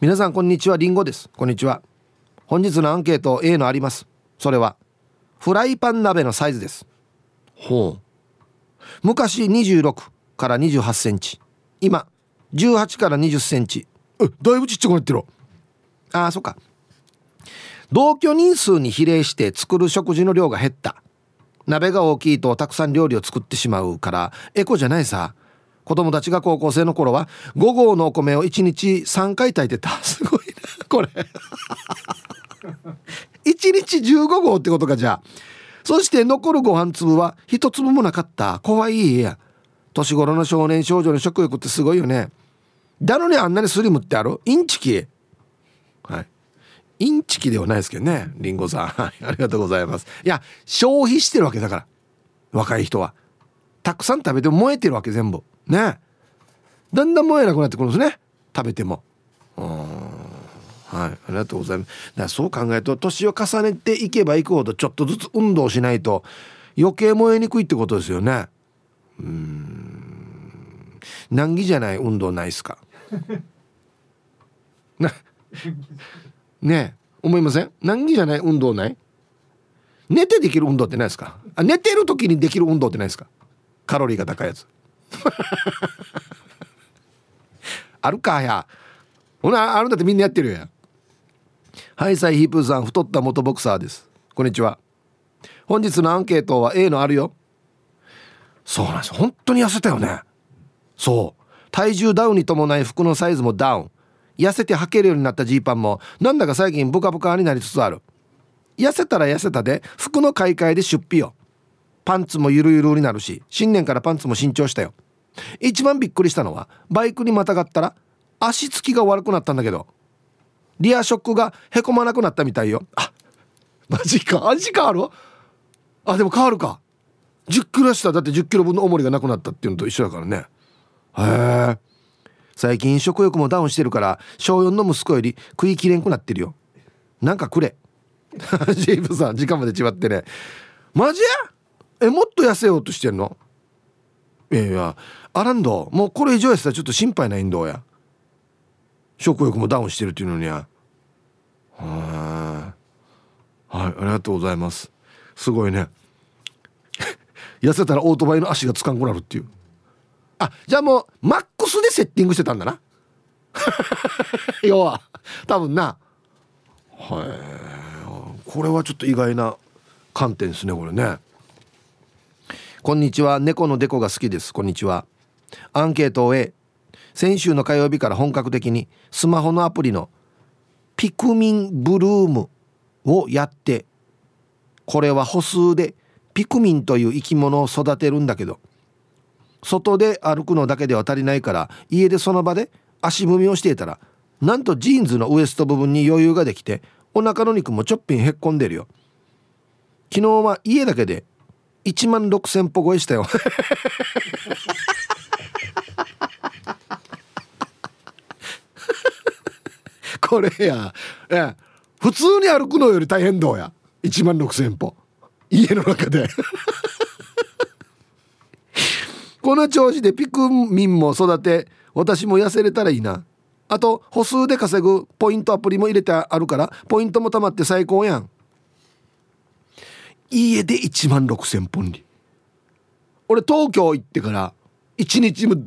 皆さんこんにちは。りんごです。こんにちは。本日のアンケート A のあります。それはフライパン鍋のサイズです。ほう。昔26から28センチ。今18から20センチ。えだいぶちっちゃくなってるああそっか。同居人数に比例して作る食事の量が減った鍋が大きいとたくさん料理を作ってしまうからエコじゃないさ。子供たちが高校生の頃は5合のお米を1日3回炊いてた。すごいなこれ。1日15合ってことかじゃ。あそして残るご飯粒は一粒もなかった。怖い家や。年頃の少年少女の食欲ってすごいよね。だのにあんなにスリムってある？インチキはい。インチキではないですけどねりんごさん。ありがとうございます。いや消費してるわけだから若い人は。たくさん食べても燃えてるわけ全部。ね。だんだん燃えなくなってくるんですね食べても。はい、ありがとうございます。だそう考えると年を重ねていけばいくほどちょっとずつ運動しないと余計燃えにくいってことですよね。うん。難儀じゃない運動ないっすか。な ね思いません？難儀じゃない？運動ない？寝てできる運動ってないですか？あ寝てる時にできる運動ってないですか？カロリーが高いやつ。あるかや。ほなあるんだってみんなやってるやはいサイヒープーさん太った元ボクサーです。こんにちは。本日のアンケートは A のあるよ。そうなんです本当に痩せたよね。そう。体重ダウンに伴い服のサイズもダウン。痩せて履けるようになったジーパンもなんだか最近ブカブカになりつつある。痩せたら痩せたで服の買い替えで出費よ。パンツもゆるゆるになるし新年からパンツも新調したよ。一番びっくりしたのはバイクにまたがったら足つきが悪くなったんだけど。リアショックがへこまなくなったみたいよ。あマジか。味変わるあでも変わるか。1 0キロした。だって1 0キロ分の重りがなくなったっていうのと一緒だからね。へえ。最近食欲もダウンしてるから小4の息子より食いきれんくなってるよ。なんかくれ。ジープさん時間まで違ってね。マジえもっと痩せようとしてんの？いやいやアランドもうこれ以上やったらちょっと心配ないんどや。食欲もダウンしてるっていうのには。はいありがとうございます。すごいね。痩せたらオートバイの足がつかんくなるっていう。あじゃあもうマックスでセッティングしてたんだな。要は。多分な。はい。これはちょっと意外な観点ですねこれね。こんにちは。猫のデコが好きです。こんにちは。アンケートを終え先週の火曜日から本格的にスマホのアプリのピクミンブルームをやってこれは歩数でピクミンという生き物を育てるんだけど外で歩くのだけでは足りないから家でその場で足踏みをしていたらなんとジーンズのウエスト部分に余裕ができてお腹の肉もちょっぴんへっこんでるよ。昨日は家だけで1万6,000歩超えしたよ。これや。や普通に歩くのより大変どうや？1万6,000歩。家の中で。この調子でピクミンも育て私も痩せれたらいいな。あと歩数で稼ぐポイントアプリも入れてあるからポイントも貯まって最高やん。家で1万6,000本里俺東京行ってから一日もずっ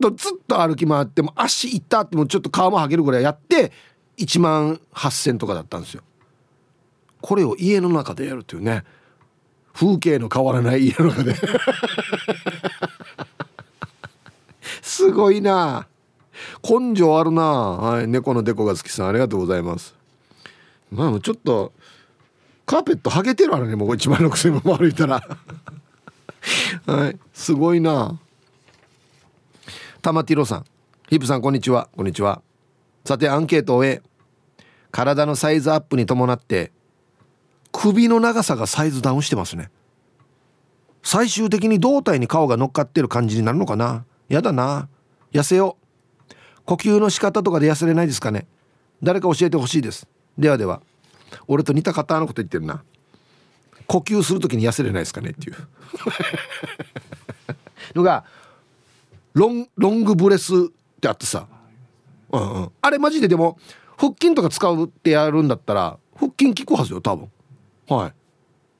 とずっと歩き回っても足痛ってもちょっと皮も剥げるぐらいやって1万8,000とかだったんですよ。これを家の中でやるというね。風景の変わらない家の中で。すごいな。根性あるな。はい。猫のデコが好きさんありがとうございます。まあちょっとカーペット剥げてるあれねもう1万6,000も歩いたら。はい。すごいな。玉ティロさん。ヒップさんこんにちは。こんにちは。さてアンケートを終え体のサイズアップに伴って首の長さがサイズダウンしてますね。最終的に胴体に顔が乗っかってる感じになるのかな。やだな。痩せよう。呼吸の仕方とかで痩せれないですかね。誰か教えてほしいです。ではでは。俺と似た方のこと言ってるな。呼吸する時に痩せれないですかねっていう。のがロンロングブレスってあってさ、うんうん、あれマジででも腹筋とか使うってやるんだったら腹筋効くはずよ多分。はい。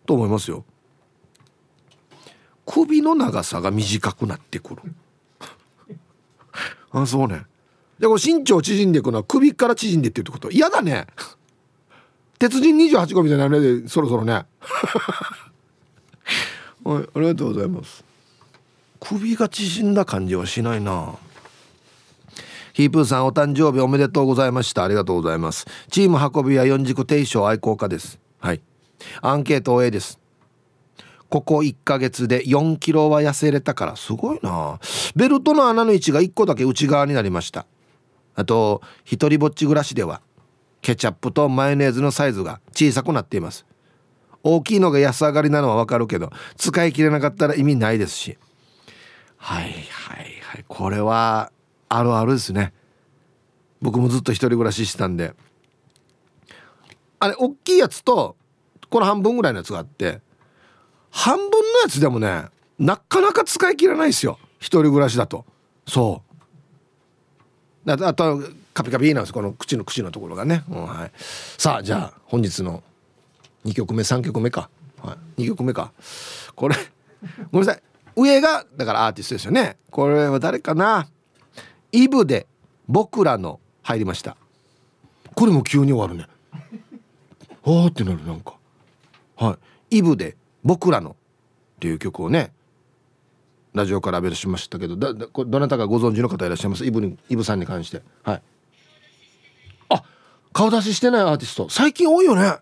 と思いますよ。首の長さが短くなってくる。あそうね。でこれ身長縮んでいくのは首から縮んでってってこと。嫌だね。鉄人28号みたいなね。でそろそろね。はいありがとうございます。首が縮んだ感じはしないな。ヒープーさんお誕生日おめでとうございました。ありがとうございます。チーム運びは四軸定称愛好家です。はい。アンケート A です。ここ1ヶ月で4キロは痩せれたからすごいな。ベルトの穴の位置が1個だけ内側になりました。あと一人ぼっち暮らしではケチャップとマヨネーズのサイズが小さくなっています。大きいのが安上がりなのはわかるけど使い切れなかったら意味ないですし。はいはいはい。これはあるあるですね。僕もずっと一人暮らししてたんで。あれ大きいやつとこの半分ぐらいのやつがあって半分のやつでもねなかなか使い切らないですよ。一人暮らしだと。そう。あとカピカピなんですこの口の口のところがね、うん、はい、さあじゃあ本日の2曲目3曲目か、はい、2曲目か。これごめんなさい。上がだからアーティストですよね。これは誰かな？イブで僕らの入りました。これも急に終わるね。ああってなるなんか。はい。イブで僕らのっていう曲をねラジオからベルしましたけどだだどなたかご存知の方いらっしゃいます？イブにイブさんに関して。はい。あ顔出ししてないアーティスト。最近多いよね。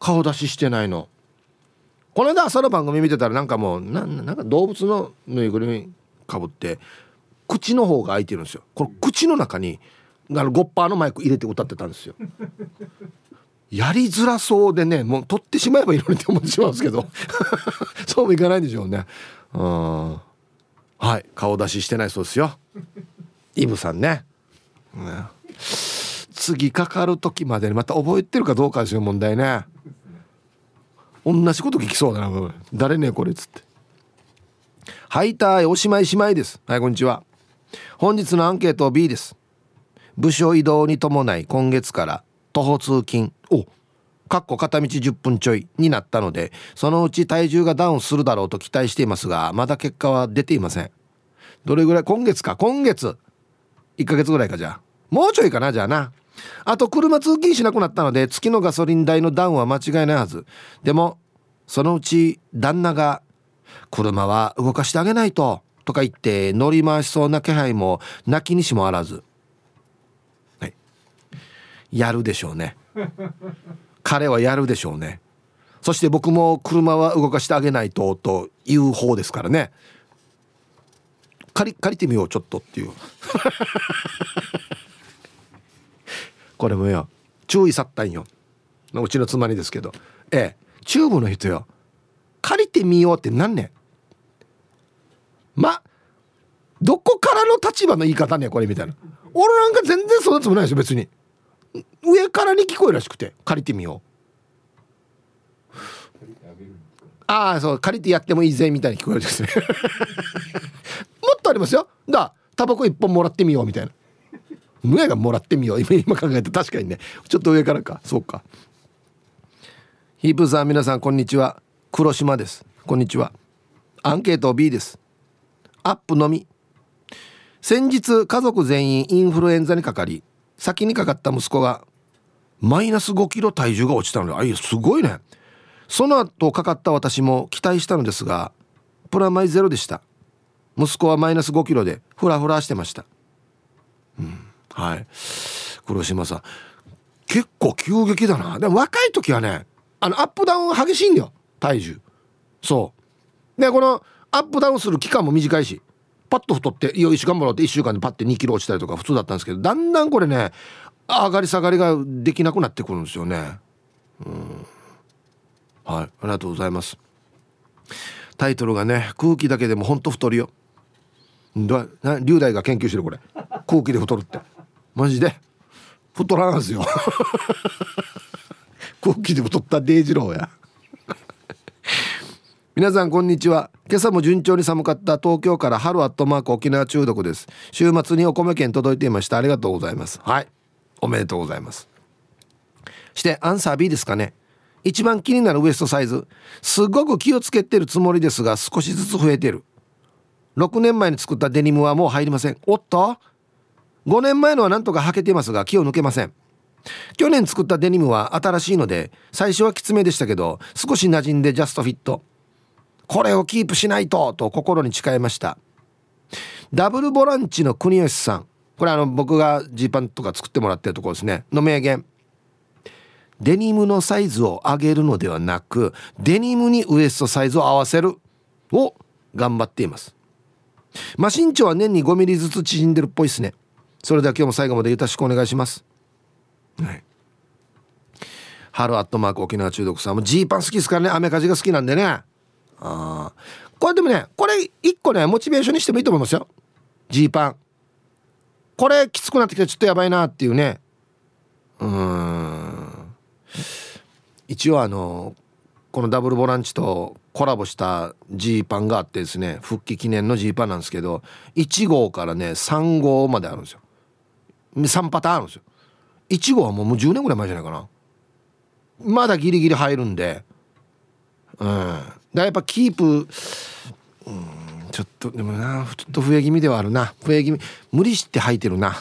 顔出ししてないの。この間朝の番組見てたらなんかもうななんか動物のぬいぐるみかぶって口の方が開いてるんですよ。この口の中にあのゴッパーのマイク入れて歌ってたんですよやりづらそうでねもう取ってしまえばいいのにって思ってしまうんですけど。そうもいかないんでしょうね。うん。はい顔出ししてないそうですよ。イブさんね、ね、次かかる時までにまた覚えてるかどうかですよ問題ね。同じこと聞きそうだな誰ねこれっつって。はいたいおしまいしまいです。はいこんにちは。本日のアンケート B です。部署移動に伴い今月から徒歩通勤。お。かっこ片道10分ちょいになったのでそのうち体重がダウンするだろうと期待していますがまだ結果は出ていません。どれぐらい今月か？今月。1ヶ月ぐらいかじゃあ。もうちょいかなじゃあな。あと車通勤しなくなったので月のガソリン代のダウンは間違いないはず。でもそのうち旦那が「車は動かしてあげないと」とか言って乗り回しそうな気配も泣きにしもあらず。はいやるでしょうね。彼はやるでしょうね。そして僕も車は動かしてあげないとという方ですからね。借り借りてみようちょっとっていう。これもよ注意さったんよ。うちの妻にですけど。ええチューブの人よ。借りてみようって何ねん。まどこからの立場の言い方ねこれみたいな。俺なんか全然そんなつもりないですよ別に。上からに聞こえるらしくて借りてみよう。ああそう借りてやってもいいぜみたいに聞こえるですねもっとありますよ。だタバコ一本もらってみようみたいな。上がもらってみよう。今考えて確かにね。ちょっと上からか。そうか。ヒープさん皆さんこんにちは。黒島です。こんにちは。アンケート B です。アップのみ。先日家族全員インフルエンザにかかり先にかかった息子がマイナス5キロ体重が落ちたのであいやすごいね。その後かかった私も期待したのですがプラマイゼロでした。息子はマイナス5キロでフラフラしてました。うんはい。黒島さん。結構急激だな。でも若い時はねあのアップダウン激しいんだよ体重。そう。でこのアップダウンする期間も短いし。パッと太ってよし頑張ろうって1週間でパッて2キロ落ちたりとか普通だったんですけどだんだんこれね上がり下がりができなくなってくるんですよね。うん。はい。ありがとうございます。タイトルがね空気だけでもほんと太るよ。だな龍大が研究してるこれ。空気で太るって。マジで。太らんすよ。空気で太ったデイジローや。皆さんこんにちは。今朝も順調に寒かった東京から春アットマーク沖縄中毒です。週末にお米券届いていました。ありがとうございます。はい。おめでとうございます。してアンサー B ですかね。一番気になるウエストサイズ。すごく気をつけてるつもりですが少しずつ増えてる。6年前に作ったデニムはもう入りません。おっと？5年前のはなんとか履けてますが気を抜けません。去年作ったデニムは新しいので最初はきつめでしたけど少し馴染んでジャストフィット。これをキープしないとと心に誓いました。ダブルボランチの国吉さん。これあの僕がジーパンとか作ってもらってるところですね。の名言。デニムのサイズを上げるのではなくデニムにウエストサイズを合わせる。を頑張っています。まあ身長は年に5ミリずつ縮んでるっぽいですね。それでは今日も最後までよろしくお願いします。はい。春アットマーク沖縄中毒さんもジーパン好きですからね。雨風が好きなんでね。あこれでもねこれ一個ねモチベーションにしてもいいと思いますよ。ジーパン。これきつくなってきてちょっとやばいなっていうね。うん。一応あのこのダブルボランチとコラボしたジーパンがあってですね復帰記念のジーパンなんですけど1号からね3号まであるんですよ。3パターンあるんですよ。1号はもうもう10年ぐらい前じゃないかな。まだギリギリ入るんで。うん。だやっぱキープうんちょっとでもなちょっと増え気味ではあるな。増え気味無理して履いてるな。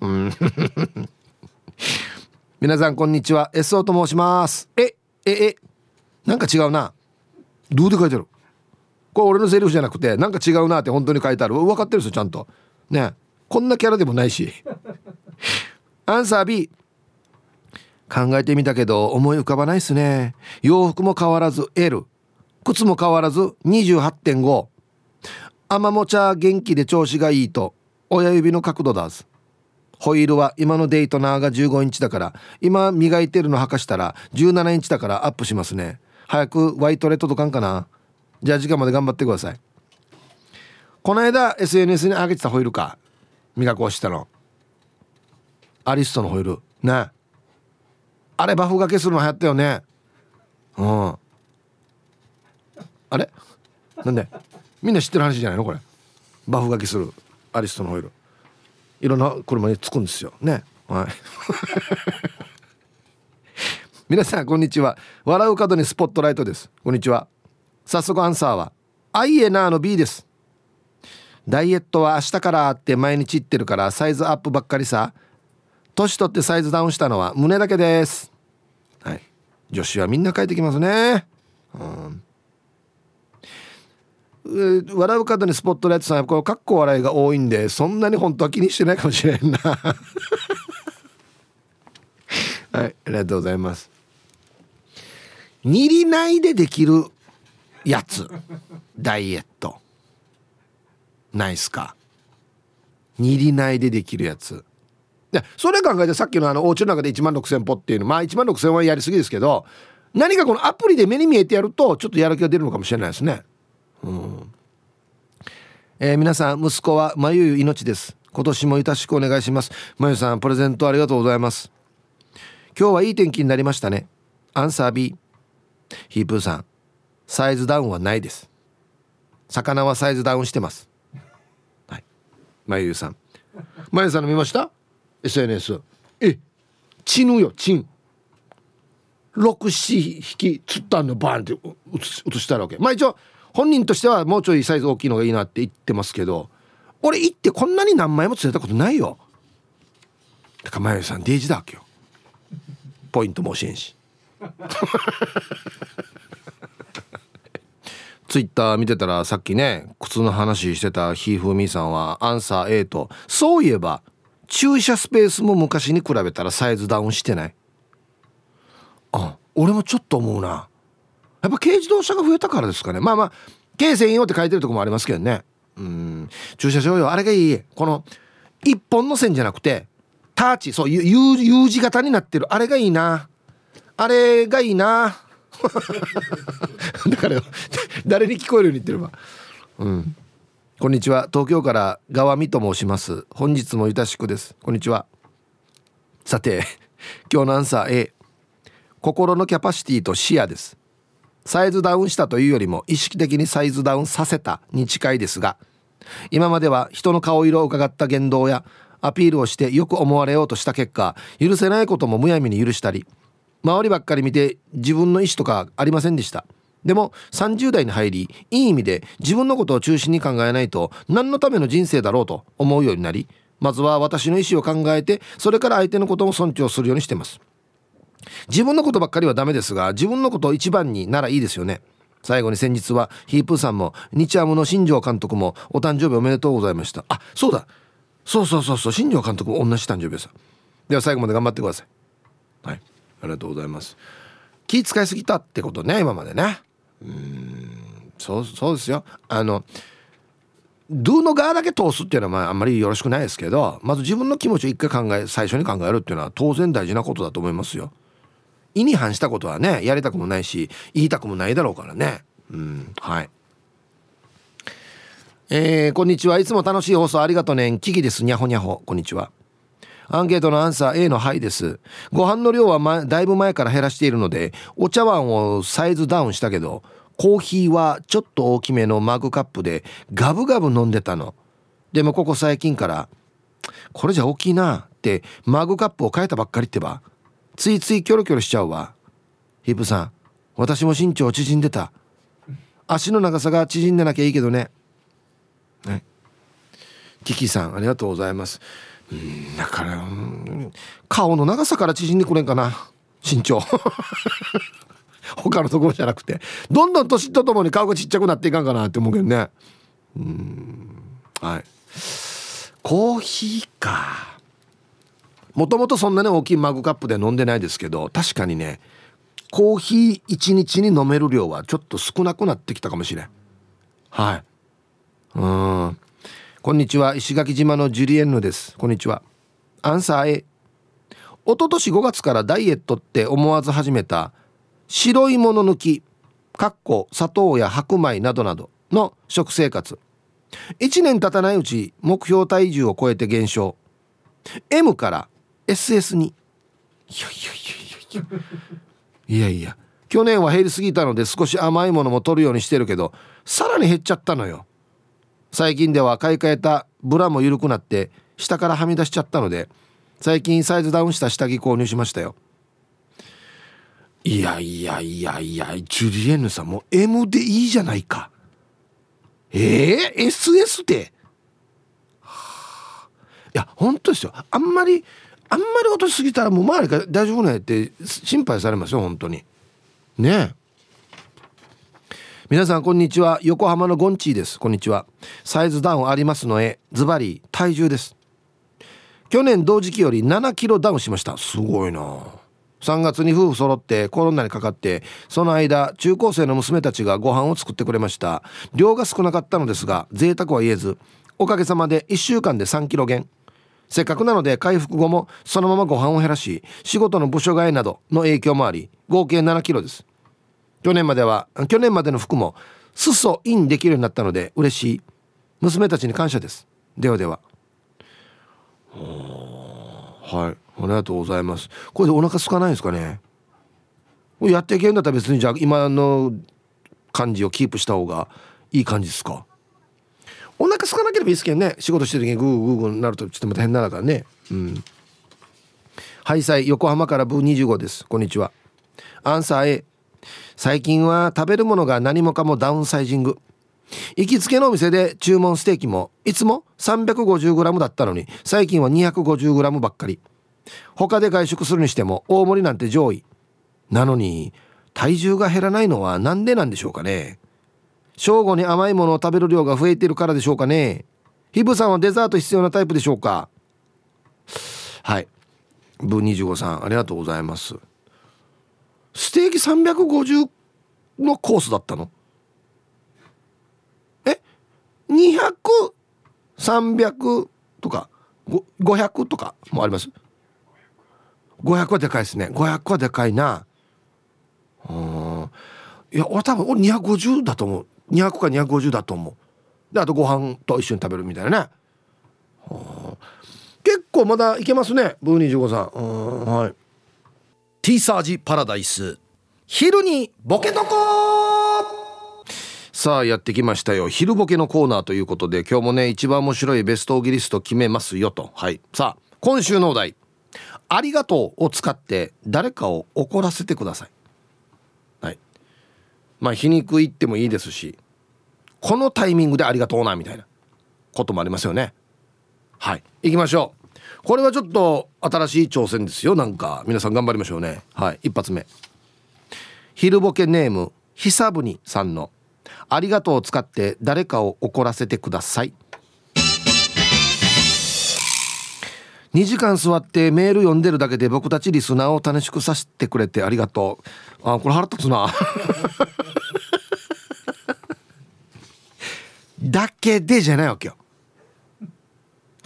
うん。皆さんこんにちは。SO と申します。えええ。なんか違うな。どうで書いてある？これ俺のセリフじゃなくてなんか違うなって本当に書いてある。分かってるんですよちゃんと。ね。こんなキャラでもないし。アンサー B 考えてみたけど思い浮かばないっすね。洋服も変わらず L 靴も変わらず28.5アマモチャ元気で調子がいいと親指の角度だずホイールは今のデイトナーが15インチだから今磨いてるの履かしたら17インチだからアップしますね。早くワイトレ届かんかな。じゃあ時間まで頑張ってください。この間 SNS に上げてたホイールか。磨こうしたの。アリストのホイール。ね。あれバフ掛けするの流行ったよね。うん。あれ？なんで？みんな知ってる話じゃないの？これ。バフ掛けする。アリストのホイール。いろんな車につくんですよ。ね？はい。皆さんこんにちは。笑う角にスポットライトです。こんにちは。早速アンサーはアイエナーの B です。ダイエットは明日からって毎日言ってるからサイズアップばっかりさ。年取ってサイズダウンしたのは胸だけです。はい。女子はみんな書いてきますね。うん。笑う角にスポットライトさんこのかっこ笑いが多いんでそんなに本当は気にしてないかもしれんな。はいありがとうございます。煮りないでできるやつ。ダイエット。ないっすか。煮りないでできるやつ。でそれ考えてさっきのあのお家の中で1万6,000歩っていうのまあ1万6,000はやりすぎですけど何かこのアプリで目に見えてやるとちょっとやる気が出るのかもしれないですね。うん。えー、皆さん息子はまゆゆ命です。今年もよろしくお願いします。まゆさんプレゼントありがとうございます。今日はいい天気になりましたね。アンサー B ヒープーさん。サイズダウンはないです。魚はサイズダウンしてます。はい。まゆゆさん。まゆさんの見ました？SNS えチヌよチン。67匹釣ったのバーンって映したわけ。まあ一応本人としてはもうちょいサイズ大きいのがいいなって言ってますけど俺行ってこんなに何枚も釣れたことないよ。だからまゆさんデイジだわけよ。ポイントも教えんし。ツイッター見てたらさっきね靴の話してたひーふみさんはアンサー A とそういえば駐車スペースも昔に比べたらサイズダウンしてないあ俺もちょっと思うなやっぱ軽自動車が増えたからですかね。まあまあ軽専用って書いてるとこもありますけどね。うん。駐車場用あれがいい。この一本の線じゃなくてターチそう U, U 字型になってる。あれがいいな。あれがいいな。だから誰に聞こえるように言ってれば。うん。こんにちは。東京から川見と申します。本日もゆたしくです。こんにちは。さて今日のアンサー A 心のキャパシティと視野です。サイズダウンしたというよりも意識的にサイズダウンさせたに近いですが今までは人の顔色を伺った言動やアピールをしてよく思われようとした結果許せないこともむやみに許したり周りばっかり見て自分の意思とかありませんでした。でも30代に入りいい意味で自分のことを中心に考えないと何のための人生だろうと思うようになりまずは私の意思を考えてそれから相手のことも尊重するようにしています。自分のことばっかりはダメですが自分のことを一番にならいいですよね。最後に先日はヒープーさんも日ハムの新庄監督もお誕生日おめでとうございました。あそうだ。そうそうそうそう新庄監督も同じ誕生日です。では最後まで頑張ってください。はい。ありがとうございます。気使いすぎたってことね今までね。うん。そうそうですよ。あのドゥの側だけ通すっていうのはまああんまりよろしくないですけどまず自分の気持ちを一回考え最初に考えるっていうのは当然大事なことだと思いますよ。意に反したことはねやりたくもないし言いたくもないだろうからね。うんはい。えー、こんにちは。いつも楽しい放送ありがとうねん。キキです。にゃほにゃほ。こんにちは。アンケートのアンサー A の「はい」です。ご飯の量は、ま、だいぶ前から減らしているのでお茶碗をサイズダウンしたけどコーヒーはちょっと大きめのマグカップでガブガブ飲んでたの。でもここ最近からこれじゃ大きいなってマグカップを変えたばっかりってば。ついついキョロキョロしちゃうわ。ヒップさん私も身長縮んでた。足の長さが縮んでなきゃいいけどね。ねキキさんありがとうございます。うんだから顔の長さから縮んでくれんかな。身長。他のところじゃなくて。どんどん年とともに顔がちっちゃくなっていかんかなって思うけどね。うんはい。コーヒーか。もともとそんなに大きいマグカップで飲んでないですけど確かにねコーヒー1日に飲める量はちょっと少なくなってきたかもしれん。はい。うん。こんにちは。石垣島のジュリエンヌです。こんにちは。アンサー A 一昨年5月からダイエットって思わず始めた白いもの抜きかっこ砂糖や白米などなどの食生活。1年経たないうち目標体重を超えて減少。M から SS に。いやいやいやいや。いやいや去年は減りすぎたので少し甘いものも取るようにしてるけどさらに減っちゃったのよ。最近では買い替えたブラも緩くなって下からはみ出しちゃったので最近サイズダウンした下着購入しましたよ。いやいやいやいやジュリエンヌさんも M でいいじゃないか。えー、SS で、はあ、いや本当ですよ。あんまりあんまり落としすぎたらもう周りが大丈夫なんやって心配されますよ本当に。ね皆さんこんにちは。横浜のゴンチーです。こんにちは。サイズダウンありますのへズバリ体重です。去年同時期より7キロダウンしました。すごいな。3月に夫婦揃ってコロナにかかってその間中高生の娘たちがご飯を作ってくれました。量が少なかったのですが贅沢は言えずおかげさまで1週間で3キロ減。せっかくなので回復後もそのままご飯を減らし仕事の部署替えなどの影響もあり合計7キロです。去年までは去年までの服も裾インできるようになったので嬉しい。娘たちに感謝です。ではでは。はい。ありがとうございます。これでお腹空かないですかね？やっていけるんだったら別にじゃあ今の感じをキープした方がいい感じですか？お腹空かなければいいですけどね。仕事してる時にグーグーグーになるとちょっとまた変なだからね。うん。ハイサイ横浜からブー25です。こんにちは。アンサー A 最近は食べるものが何もかもダウンサイジング。行きつけのお店で注文ステーキもいつも 350g だったのに最近は 250g ばっかり。他で外食するにしても大盛りなんて上位。なのに体重が減らないのは何でなんでしょうかね。正午に甘いものを食べる量が増えているからでしょうかね。ヒブさんはデザート必要なタイプでしょうか。はい。ブ25さんありがとうございます。ステーキ350のコースだったの？え？200300とか500とかもあります？500はでかいですね。500はでかいな。うんいや俺多分俺250だと思う。200か250だと思う。であとご飯と一緒に食べるみたいなね。結構まだいけますねブー25さん。うんはい。ティーサージパラダイス。昼にボケとこさあやってきましたよ。昼ボケのコーナーということで今日もね一番面白いベストオギリスト決めますよと。はい。さあ今週のお題「ありがとう」を使って誰かを怒らせてください。まあ皮肉言ってもいいですしこのタイミングでありがとうなみたいなこともありますよね。はい。行きましょう。これはちょっと新しい挑戦ですよ。なんか皆さん頑張りましょうね。はい。一発目。昼ボケネーム久ぶにさんの「ありがとう」を使って誰かを怒らせてください。2時間座ってメール読んでるだけで僕たちリスナーを楽しくさせてくれてありがとう。あこれ腹立つな。だけでじゃないわけよ。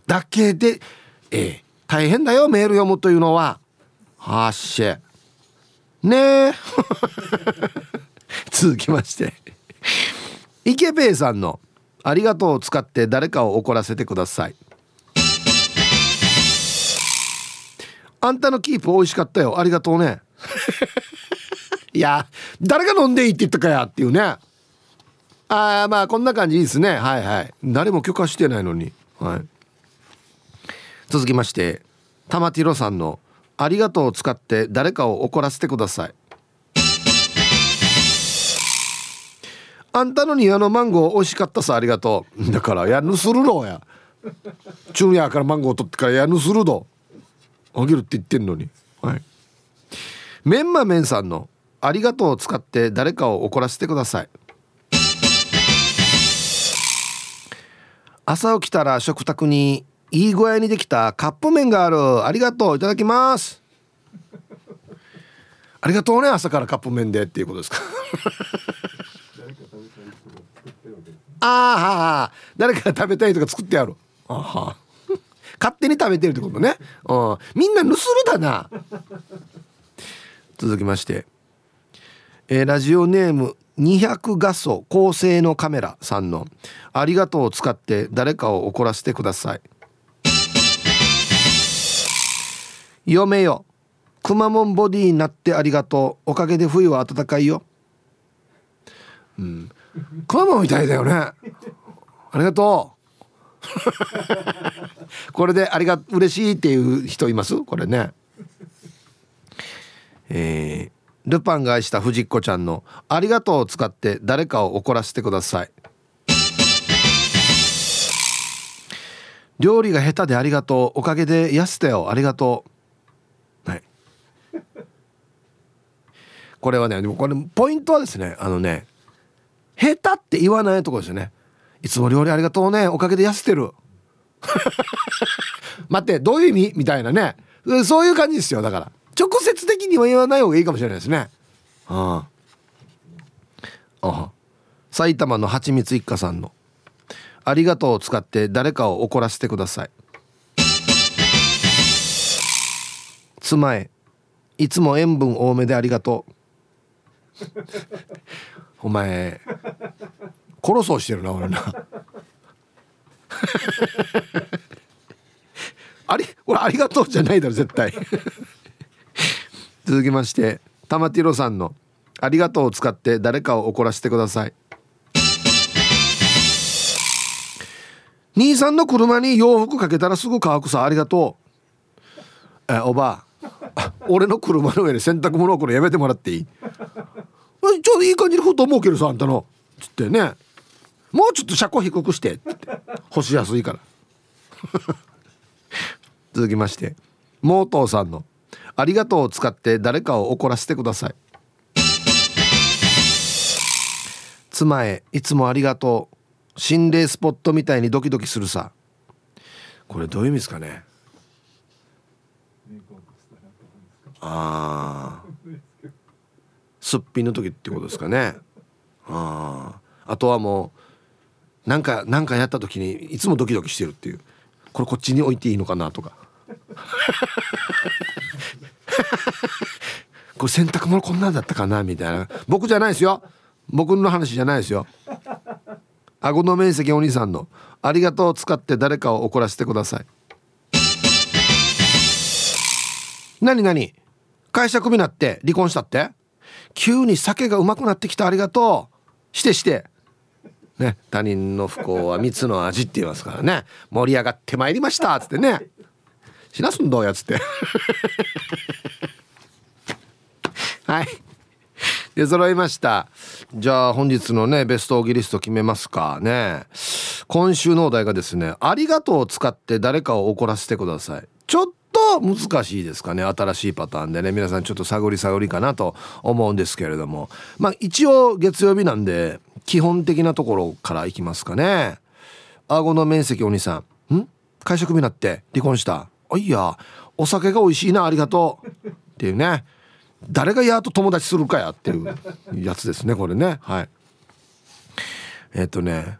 だけでええ。大変だよメール読むというのは。はっしねえ。続きまして。池兵衛さんの「ありがとう」を使って誰かを怒らせてください。あんたのキープ美味しかったよ。ありがとうね。いや誰が飲んでいいって言ったかや。っていうね。ああまあこんな感じですね。はいはい。誰も許可してないのに。はい。続きまして玉ティロさんの「ありがとう」を使って誰かを怒らせてください。あんたの庭のマンゴー美味しかったさ。ありがとう。だからやぬするろや。昼夜からマンゴー取ってからやぬするどあげるって言ってんのに。はい。メンマメンさんの「ありがとう」を使って誰かを怒らせてください。朝起きたら食卓にいい具合にできたカップ麺がある。ありがとういただきます。ありがとうね朝からカップ麺でっていうことですか。ああはあ誰かが食べたいとか作ってやる。あは勝手に食べてるってことね。うん。みんな盗るだな。続きまして、えー、ラジオネーム200画素高性能カメラさんの「ありがとう」を使って誰かを怒らせてください。嫁よ。くまモンボディになってありがとう。おかげで冬は暖かいよ。うん。くまモンみたいだよね。ありがとう。これでありが嬉しいっていう人います？これね。えー、ルパンが愛した藤子ちゃんの「ありがとう」を使って誰かを怒らせてください。料理が下手でありがとうおかげで痩せたよ。ありがとう。はい。これはねでもこれポイントはですねあのね下手って言わないとこですよね。いつも料理ありがとうね。おかげで痩せてる。待ってどういう意味？みたいなね。そういう感じですよだから。直接的には言わない方がいいかもしれないですね。ああ埼玉のはちみつ一家さんの「ありがとう」を使って誰かを怒らせてください。妻へ。いつも塩分多めでありがとう。お前。殺そうしてるな俺な。あれ俺ありがとうじゃないだろ絶対。続きまして玉ティロさんの「ありがとう」を使って誰かを怒らせてください。兄さんの車に洋服かけたらすぐ乾くさありがとう。えおばあ俺の車の上で洗濯物をこれやめてもらっていい？ちょうどいい感じに布団もうけるさあんたの。つってね。もうちょっと車高低くして。って干しやすいから。続きまして。モートーさんのありがとうを使って誰かを怒らせてください。妻へいつもありがとう。心霊スポットみたいにドキドキするさ。これどういう意味ですかね。ああすっぴんの時ってことですかね。あああとはもうなんかなんかやった時にいつもドキドキしてるっていう。これこっちに置いていいのかなとか。これ洗濯物こんなんだったかなみたいな。僕じゃないですよ。僕の話じゃないですよ。顎の面積お兄さんの「ありがとう」を使って誰かを怒らせてください。何何？会社クビなって離婚したって？急に酒がうまくなってきたありがとう。してして。ね他人の不幸は蜜の味って言いますからね。盛り上がってまいりました。っつってね。しなすんどうやつって。はい。で揃いました。じゃあ本日のねベストオーギリスト決めますかね。今週のお題がですね「ありがとう」を使って誰かを怒らせてください。ちょっと難しいですかね。新しいパターンでね。皆さんちょっと探り探りかなと思うんですけれども。まあ一応月曜日なんで基本的なところからいきますかね。顎の面積お兄さん。ん？会社組になって。離婚した？あいや。お酒が美味しいなありがとう。っていうね。誰がやっと友達するかやっていうやつですねこれね。はい。えっ、ー、とね。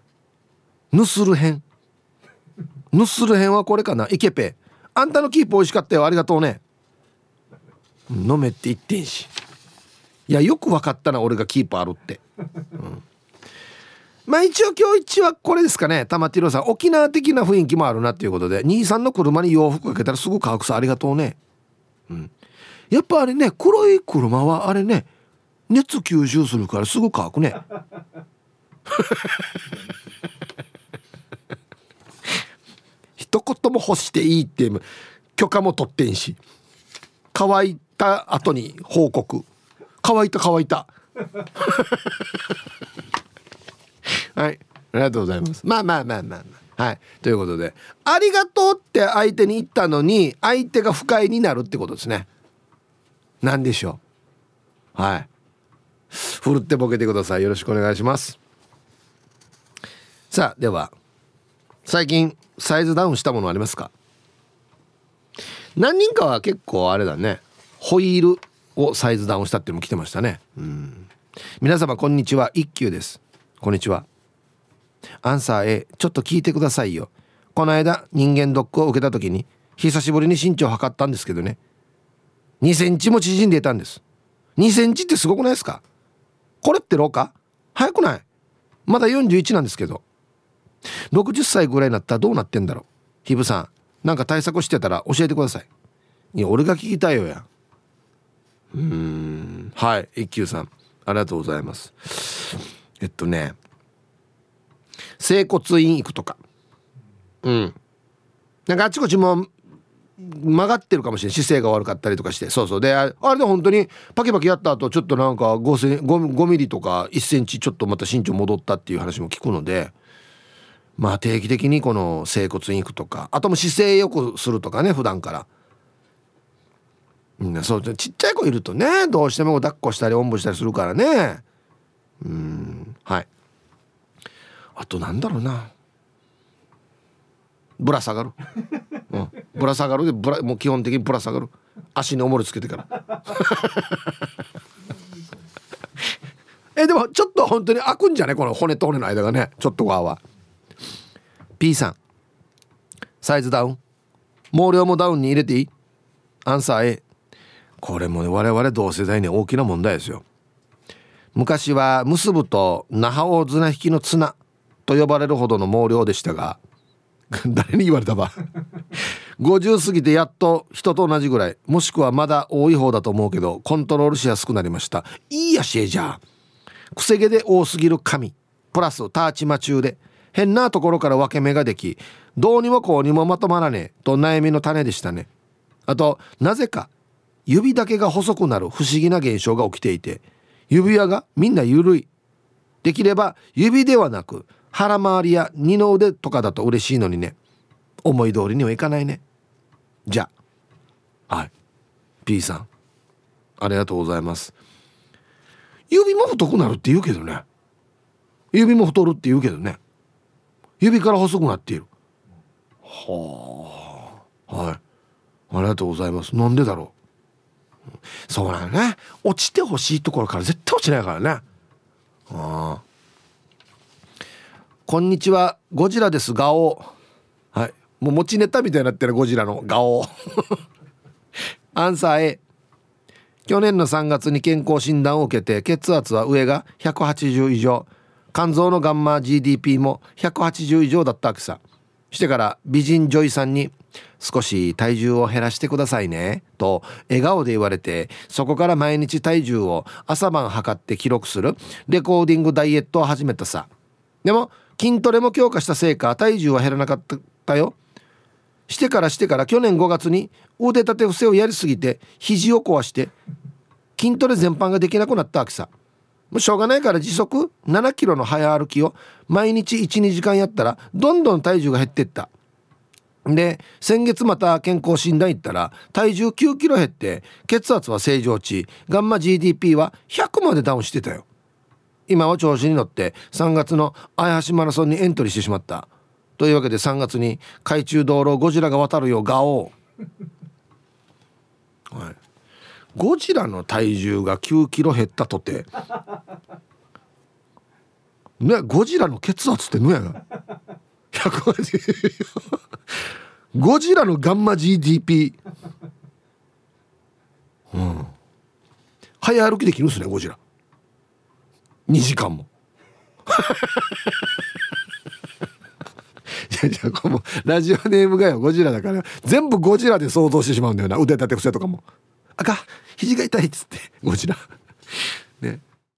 ヌスル編ヌスル編はこれかな。イケペ。あんたのキープ美味しかったよ。ありがとうね。飲めって言ってんし。いやよく分かったな俺がキープあるって、うん。まあ一応今日一はこれですかね。玉ティロさん沖縄的な雰囲気もあるなっていうことで。兄さんの車に洋服かけたらすぐ乾くさありがとうね。うん。やっぱあれね黒い車はあれね熱吸収するからすぐ乾くね。一言も干していいって許可も取ってんし乾いた後に報告。乾いた乾いた。はい。ありがとうございます。まあまあまあまあまあ。はい。ということで「ありがとう」って相手に言ったのに相手が不快になるってことですね。何でしょう。はい。ふるってボケてください。よろしくお願いします。さあでは最近サイズダウンしたものありますか？何人かは結構あれだね。ホイールをサイズダウンしたっていうのも来てましたね。うん。皆様こんにちは。一休です。こんにちは。アンサー A ちょっと聞いてくださいよ。この間人間ドックを受けた時に久しぶりに身長を測ったんですけどね。2センチも縮んでいたんです。2センチってすごくないですか？これって老化？早くない？まだ41なんですけど。60歳ぐらいになったらどうなってんだろう？ひぶさん。なんか対策してたら教えてください。いや俺が聞きたいよやうん。はい一休さん。ありがとうございます。えっとね。整骨院行くとか。うん。なんかあちこちも曲がってるかもしれない姿勢が悪かったりとかして。そうそう。であれで本当にパキパキやった後ちょっとなんか 5, 5, 5ミリとか1センチちょっとまた身長戻ったっていう話も聞くので。まあ定期的にこの整骨院行くとかあとも姿勢よくするとかね普段から。みんなそうちっちゃい子いるとねどうしても抱っこしたりおんぶしたりするからね。うんはい。あとなんだろうな。ぶら下がる、うん、ぶら下がるでぶらもう基本的にぶら下がる。足に重りつけてから。えでもちょっと本当に開くんじゃね？この骨と骨の間がねちょっと側は P さん。サイズダウン。毛量もダウンに入れていい？アンサー A これもね我々同世代に大きな問題ですよ。昔は結ぶと那覇大綱引きの綱と呼ばれるほどの毛量でしたが 誰に言われたば？50過ぎてやっと人と同じぐらい。もしくはまだ多い方だと思うけどコントロールしやすくなりました。いいやしえじゃあくせ毛で多すぎる髪プラスターチマ中で。変なところから分け目ができどうにもこうにもまとまらねえと悩みの種でしたね。あとなぜか指だけが細くなる不思議な現象が起きていて指輪がみんな緩い。できれば指ではなく腹回りや二の腕とかだと嬉しいのにね。思い通りにはいかないね。じゃあはい。P さんありがとうございます。指も太くなるって言うけどね。指も太るって言うけどね。指から細くなっている。はあ。はい。ありがとうございます。なんでだろう。そうなのね。落ちてほしいところから絶対落ちないからね。ああこんにちは。ゴジラです。ガオ。はい。もう持ちネタみたいになってる。ゴジラの。ガオ。アンサー A 去年の3月に健康診断を受けて血圧は上が180以上肝臓のガンマ GDP も180以上だったわけさ。してから美人女医さんに「少し体重を減らしてくださいね」と笑顔で言われてそこから毎日体重を朝晩測って記録するレコーディングダイエットを始めたさ。でも筋トレも強化したせいか体重は減らなかったよ。してからしてから去年5月に腕立て伏せをやりすぎて肘を壊して筋トレ全般ができなくなったわけさ。もうしょうがないから時速7キロの早歩きを毎日12時間やったらどんどん体重が減ってった。で先月また健康診断行ったら体重9キロ減って血圧は正常値ガンマ GDP は100までダウンしてたよ。今は調子に乗って3月の綾橋マラソンにエントリーしてしまった。というわけで3月に海中道路ゴジラが渡るよガオはい。ゴジラの体重が9キロ減ったとて。ねゴジラの血圧ってぬやが180ゴジラのガンマ GDP うん。早歩きできるんすねゴジラ。2時間も。いやいやこのラジオネームがよゴジラだから。全部ゴジラで想像してしまうんだよな。腕立て伏せとかも。あか肘が痛いっつってゴジラ。ね。